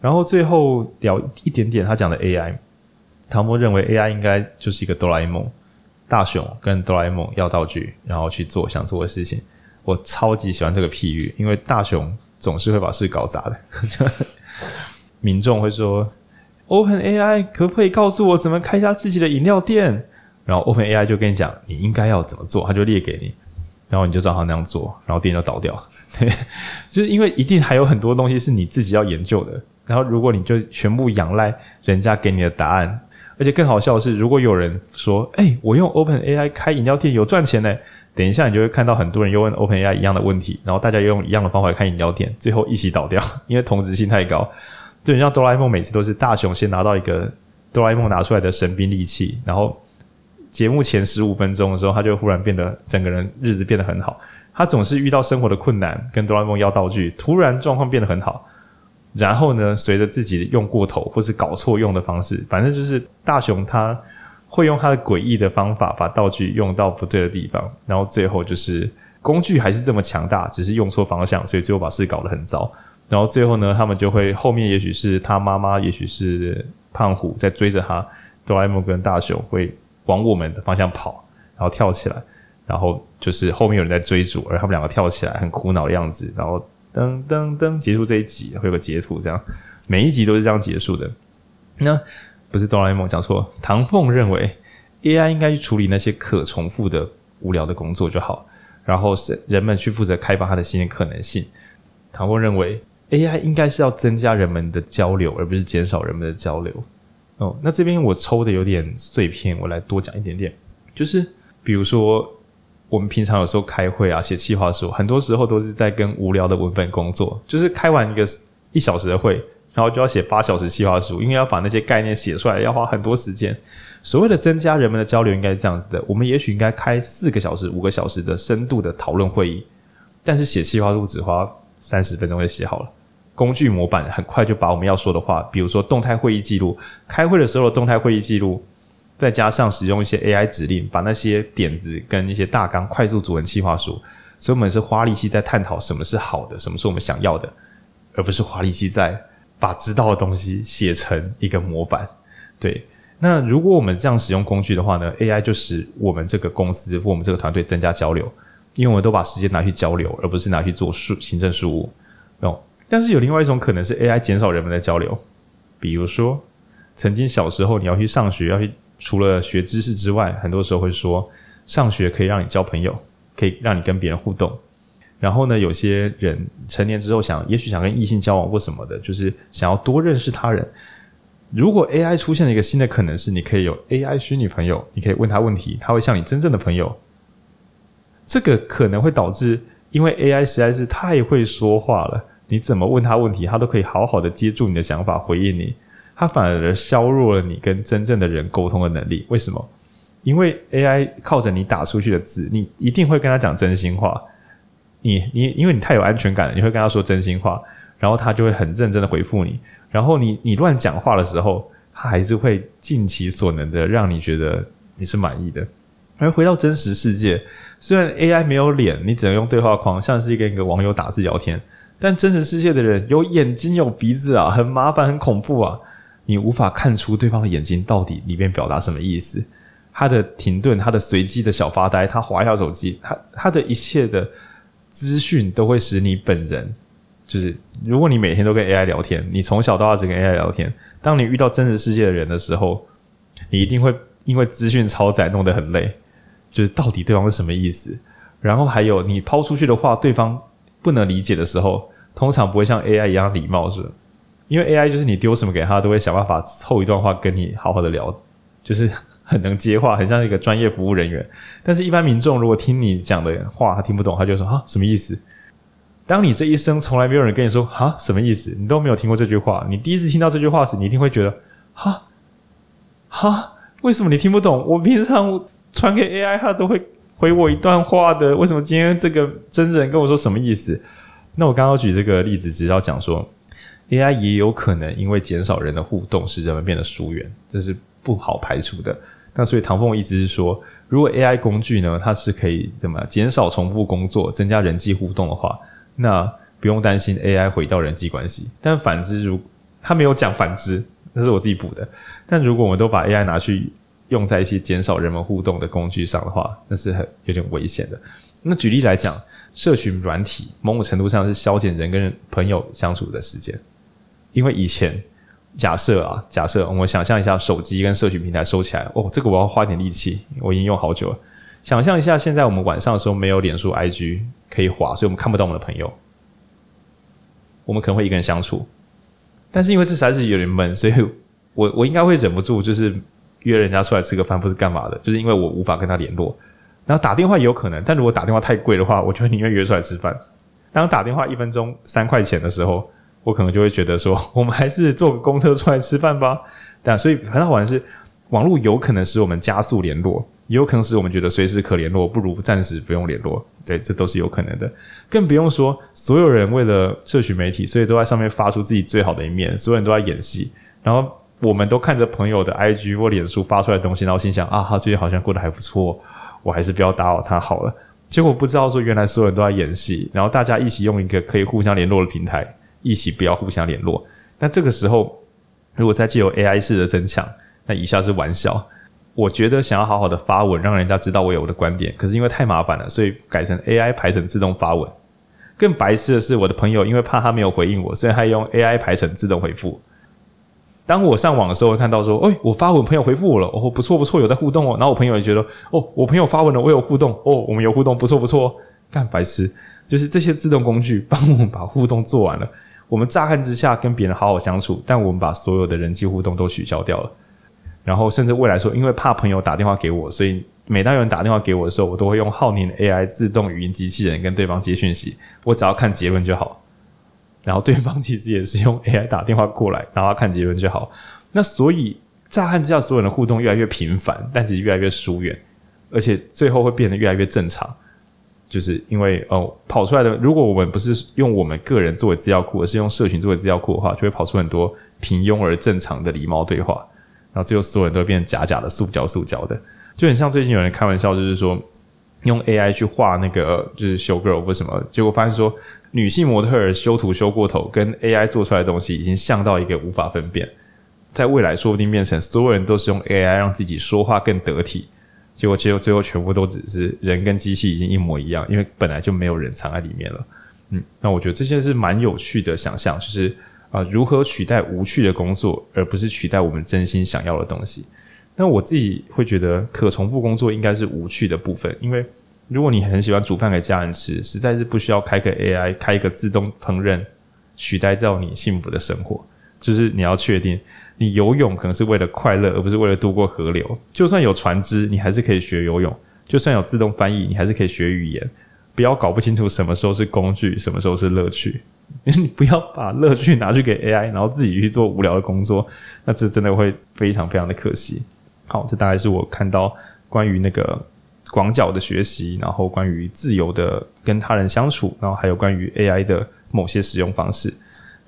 然后最后聊一点点他讲的 AI，唐默认为 AI 应该就是一个哆啦 A 梦，大雄跟哆啦 A 梦要道具，然后去做想做的事情。我超级喜欢这个譬喻，因为大雄总是会把事搞砸的。民众会说：“OpenAI 可不可以告诉我怎么开一家自己的饮料店？”然后 OpenAI 就跟你讲：“你应该要怎么做？”他就列给你，然后你就照他那样做，然后店就倒掉。对，就是因为一定还有很多东西是你自己要研究的。然后如果你就全部仰赖人家给你的答案，而且更好笑的是，如果有人说：“哎，我用 OpenAI 开饮料店有赚钱呢。”等一下，你就会看到很多人又问 OpenAI 一样的问题，然后大家又用一样的方法看饮料店，最后一起倒掉，因为同质性太高。就像哆啦 A 梦每次都是大雄先拿到一个哆啦 A 梦拿出来的神兵利器，然后节目前十五分钟的时候，他就忽然变得整个人日子变得很好。他总是遇到生活的困难，跟哆啦 A 梦要道具，突然状况变得很好。然后呢，随着自己用过头或是搞错用的方式，反正就是大雄他。会用他的诡异的方法把道具用到不对的地方，然后最后就是工具还是这么强大，只是用错方向，所以最后把事搞得很糟。然后最后呢，他们就会后面也许是他妈妈，也许是胖虎在追着他，哆啦 A 梦跟大雄会往我们的方向跑，然后跳起来，然后就是后面有人在追逐，而他们两个跳起来很苦恼的样子，然后噔噔噔结束这一集，会有个截图，这样每一集都是这样结束的。那。不是哆啦 A 梦讲错，唐凤认为 AI 应该去处理那些可重复的无聊的工作就好，然后是人们去负责开发它的新的可能性。唐凤认为 AI 应该是要增加人们的交流，而不是减少人们的交流。哦，那这边我抽的有点碎片，我来多讲一点点。就是比如说，我们平常有时候开会啊，写企划书，很多时候都是在跟无聊的文本工作，就是开完一个一小时的会。然后就要写八小时计划书，因为要把那些概念写出来，要花很多时间。所谓的增加人们的交流，应该是这样子的：我们也许应该开四个小时、五个小时的深度的讨论会议，但是写计划书只花三十分钟就写好了。工具模板很快就把我们要说的话，比如说动态会议记录、开会的时候的动态会议记录，再加上使用一些 AI 指令，把那些点子跟一些大纲快速组成计划书。所以，我们是花力气在探讨什么是好的，什么是我们想要的，而不是花力气在。把知道的东西写成一个模板，对。那如果我们这样使用工具的话呢，AI 就使我们这个公司或我们这个团队增加交流，因为我们都把时间拿去交流，而不是拿去做数行政事务。哦，但是有另外一种可能是 AI 减少人们的交流，比如说，曾经小时候你要去上学，要去除了学知识之外，很多时候会说上学可以让你交朋友，可以让你跟别人互动。然后呢，有些人成年之后想，也许想跟异性交往或什么的，就是想要多认识他人。如果 AI 出现了一个新的可能是，你可以有 AI 虚拟朋友，你可以问他问题，他会像你真正的朋友。这个可能会导致，因为 AI 实在是太会说话了，你怎么问他问题，他都可以好好的接住你的想法，回应你。他反而削弱了你跟真正的人沟通的能力。为什么？因为 AI 靠着你打出去的字，你一定会跟他讲真心话。你你因为你太有安全感了，你会跟他说真心话，然后他就会很认真的回复你。然后你你乱讲话的时候，他还是会尽其所能的让你觉得你是满意的。而回到真实世界，虽然 AI 没有脸，你只能用对话框，像是一个一个网友打字聊天，但真实世界的人有眼睛有鼻子啊，很麻烦很恐怖啊，你无法看出对方的眼睛到底里面表达什么意思。他的停顿，他的随机的小发呆，他滑一下手机，他他的一切的资讯都会使你本人，就是如果你每天都跟 AI 聊天，你从小到大只跟 AI 聊天，当你遇到真实世界的人的时候，你一定会因为资讯超载弄得很累，就是到底对方是什么意思？然后还有你抛出去的话，对方不能理解的时候，通常不会像 AI 一样礼貌，是因为 AI 就是你丢什么给他，都会想办法凑一段话跟你好好的聊，就是 很能接话，很像一个专业服务人员。但是，一般民众如果听你讲的话，他听不懂，他就说啊，什么意思？当你这一生从来没有人跟你说啊，什么意思？你都没有听过这句话，你第一次听到这句话时，你一定会觉得哈哈，为什么你听不懂？我平常传给 AI，他都会回我一段话的，为什么今天这个真人跟我说什么意思？那我刚刚举这个例子，只是要讲说。AI 也有可能因为减少人的互动，使人们变得疏远，这是不好排除的。那所以唐凤意思是说，如果 AI 工具呢，它是可以怎么减少重复工作，增加人际互动的话，那不用担心 AI 毁掉人际关系。但反之，如他没有讲反之，那是我自己补的。但如果我们都把 AI 拿去用在一些减少人们互动的工具上的话，那是很有点危险的。那举例来讲，社群软体某种程度上是消减人跟人朋友相处的时间。因为以前假设啊，假设我们想象一下，手机跟社群平台收起来，哦，这个我要花点力气，我已经用好久了。想象一下，现在我们晚上的时候没有脸书、IG 可以滑，所以我们看不到我们的朋友，我们可能会一个人相处。但是因为这实在是有点闷，所以我 我应该会忍不住，就是约人家出来吃个饭，不是干嘛的，就是因为我无法跟他联络。然后打电话也有可能，但如果打电话太贵的话，我就宁愿约出来吃饭。当打电话一分钟三块钱的时候。我可能就会觉得说，我们还是坐公车出来吃饭吧。但所以很好玩是，网络有可能使我们加速联络，也有可能使我们觉得随时可联络，不如暂时不用联络。对，这都是有可能的。更不用说，所有人为了社群媒体，所以都在上面发出自己最好的一面，所有人都在演戏。然后我们都看着朋友的 IG 或脸书发出来的东西，然后心想啊，他最近好像过得还不错，我还是不要打扰他好了。结果不知道说，原来所有人都在演戏，然后大家一起用一个可以互相联络的平台。一起不要互相联络。那这个时候，如果再借由 AI 式的增强，那以下是玩笑。我觉得想要好好的发文，让人家知道我有我的观点，可是因为太麻烦了，所以改成 AI 排成自动发文。更白痴的是，我的朋友因为怕他没有回应我，所以他用 AI 排成自动回复。当我上网的时候，会看到说：“哎，我发文，朋友回复我了，哦，不错不错，有在互动哦。”然后我朋友也觉得：“哦，我朋友发文了，我有互动，哦，我们有互动，不错不错。”干白痴，就是这些自动工具帮我们把互动做完了。我们乍看之下跟别人好好相处，但我们把所有的人际互动都取消掉了。然后甚至未来说，因为怕朋友打电话给我，所以每当有人打电话给我的时候，我都会用浩宁的 AI 自动语音机器人跟对方接讯息。我只要看结论就好。然后对方其实也是用 AI 打电话过来，然后看结论就好。那所以乍看之下，所有人的互动越来越频繁，但其实越来越疏远，而且最后会变得越来越正常。就是因为哦，跑出来的，如果我们不是用我们个人作为资料库，而是用社群作为资料库的话，就会跑出很多平庸而正常的礼貌对话，然后最后所有人都会变成假假的、塑胶塑胶的，就很像最近有人开玩笑，就是说用 AI 去画那个就是修 girl 或什么，结果发现说女性模特儿修图修过头，跟 AI 做出来的东西已经像到一个无法分辨，在未来说不定变成所有人都是用 AI 让自己说话更得体。结果，结果最后全部都只是人跟机器已经一模一样，因为本来就没有人藏在里面了。嗯，那我觉得这些是蛮有趣的想象，就是啊、如何取代无趣的工作，而不是取代我们真心想要的东西。那我自己会觉得，可重复工作应该是无趣的部分，因为如果你很喜欢煮饭给家人吃，实在是不需要开个 AI，开一个自动烹饪，取代掉你幸福的生活。就是你要确定。你游泳可能是为了快乐，而不是为了渡过河流。就算有船只，你还是可以学游泳；就算有自动翻译，你还是可以学语言。不要搞不清楚什么时候是工具，什么时候是乐趣。你不要把乐趣拿去给 AI，然后自己去做无聊的工作，那这真的会非常非常的可惜。好，这大概是我看到关于那个广角的学习，然后关于自由的跟他人相处，然后还有关于 AI 的某些使用方式。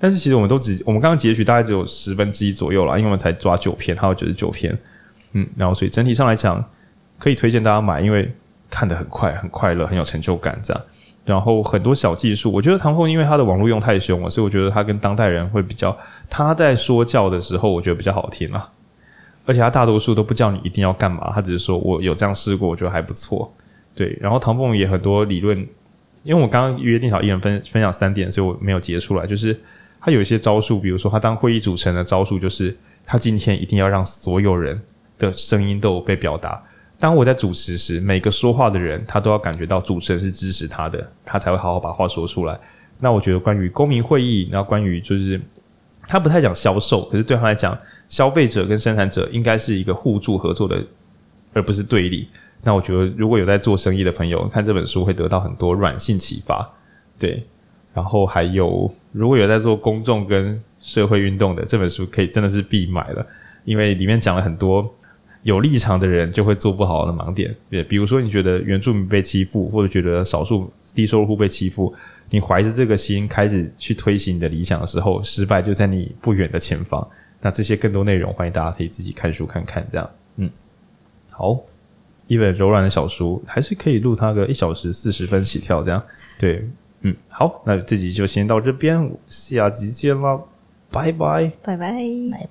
但是其实我们都只，我们刚刚截取大概只有十分之一左右啦，因为我们才抓九篇，还有九十九篇，嗯，然后所以整体上来讲，可以推荐大家买，因为看得很快，很快乐，很有成就感这样。然后很多小技术，我觉得唐凤因为他的网络用太凶了，所以我觉得他跟当代人会比较，他在说教的时候，我觉得比较好听啊。而且他大多数都不叫你一定要干嘛，他只是说我有这样试过，我觉得还不错。对，然后唐凤也很多理论，因为我刚刚约定好一人分分享三点，所以我没有截出来。就是他有一些招数，比如说他当会议主持人的招数，就是他今天一定要让所有人的声音都有被表达。当我在主持时，每个说话的人他都要感觉到主持人是支持他的，他才会好好把话说出来。那我觉得关于公民会议，然后关于就是他不太讲销售，可是对他来讲，消费者跟生产者应该是一个互助合作的，而不是对立。那我觉得，如果有在做生意的朋友看这本书，会得到很多软性启发。对，然后还有如果有在做公众跟社会运动的，这本书可以真的是必买了，因为里面讲了很多有立场的人就会做不好的盲点。对，比如说你觉得原住民被欺负，或者觉得少数低收入户被欺负，你怀着这个心开始去推行你的理想的时候，失败就在你不远的前方。那这些更多内容，欢迎大家可以自己看书看看。这样，嗯，好。一本柔软的小书，还是可以录它个一小时四十分起跳，这样对，嗯，好，那这集就先到这边，下集见啦，拜拜，拜拜，拜拜。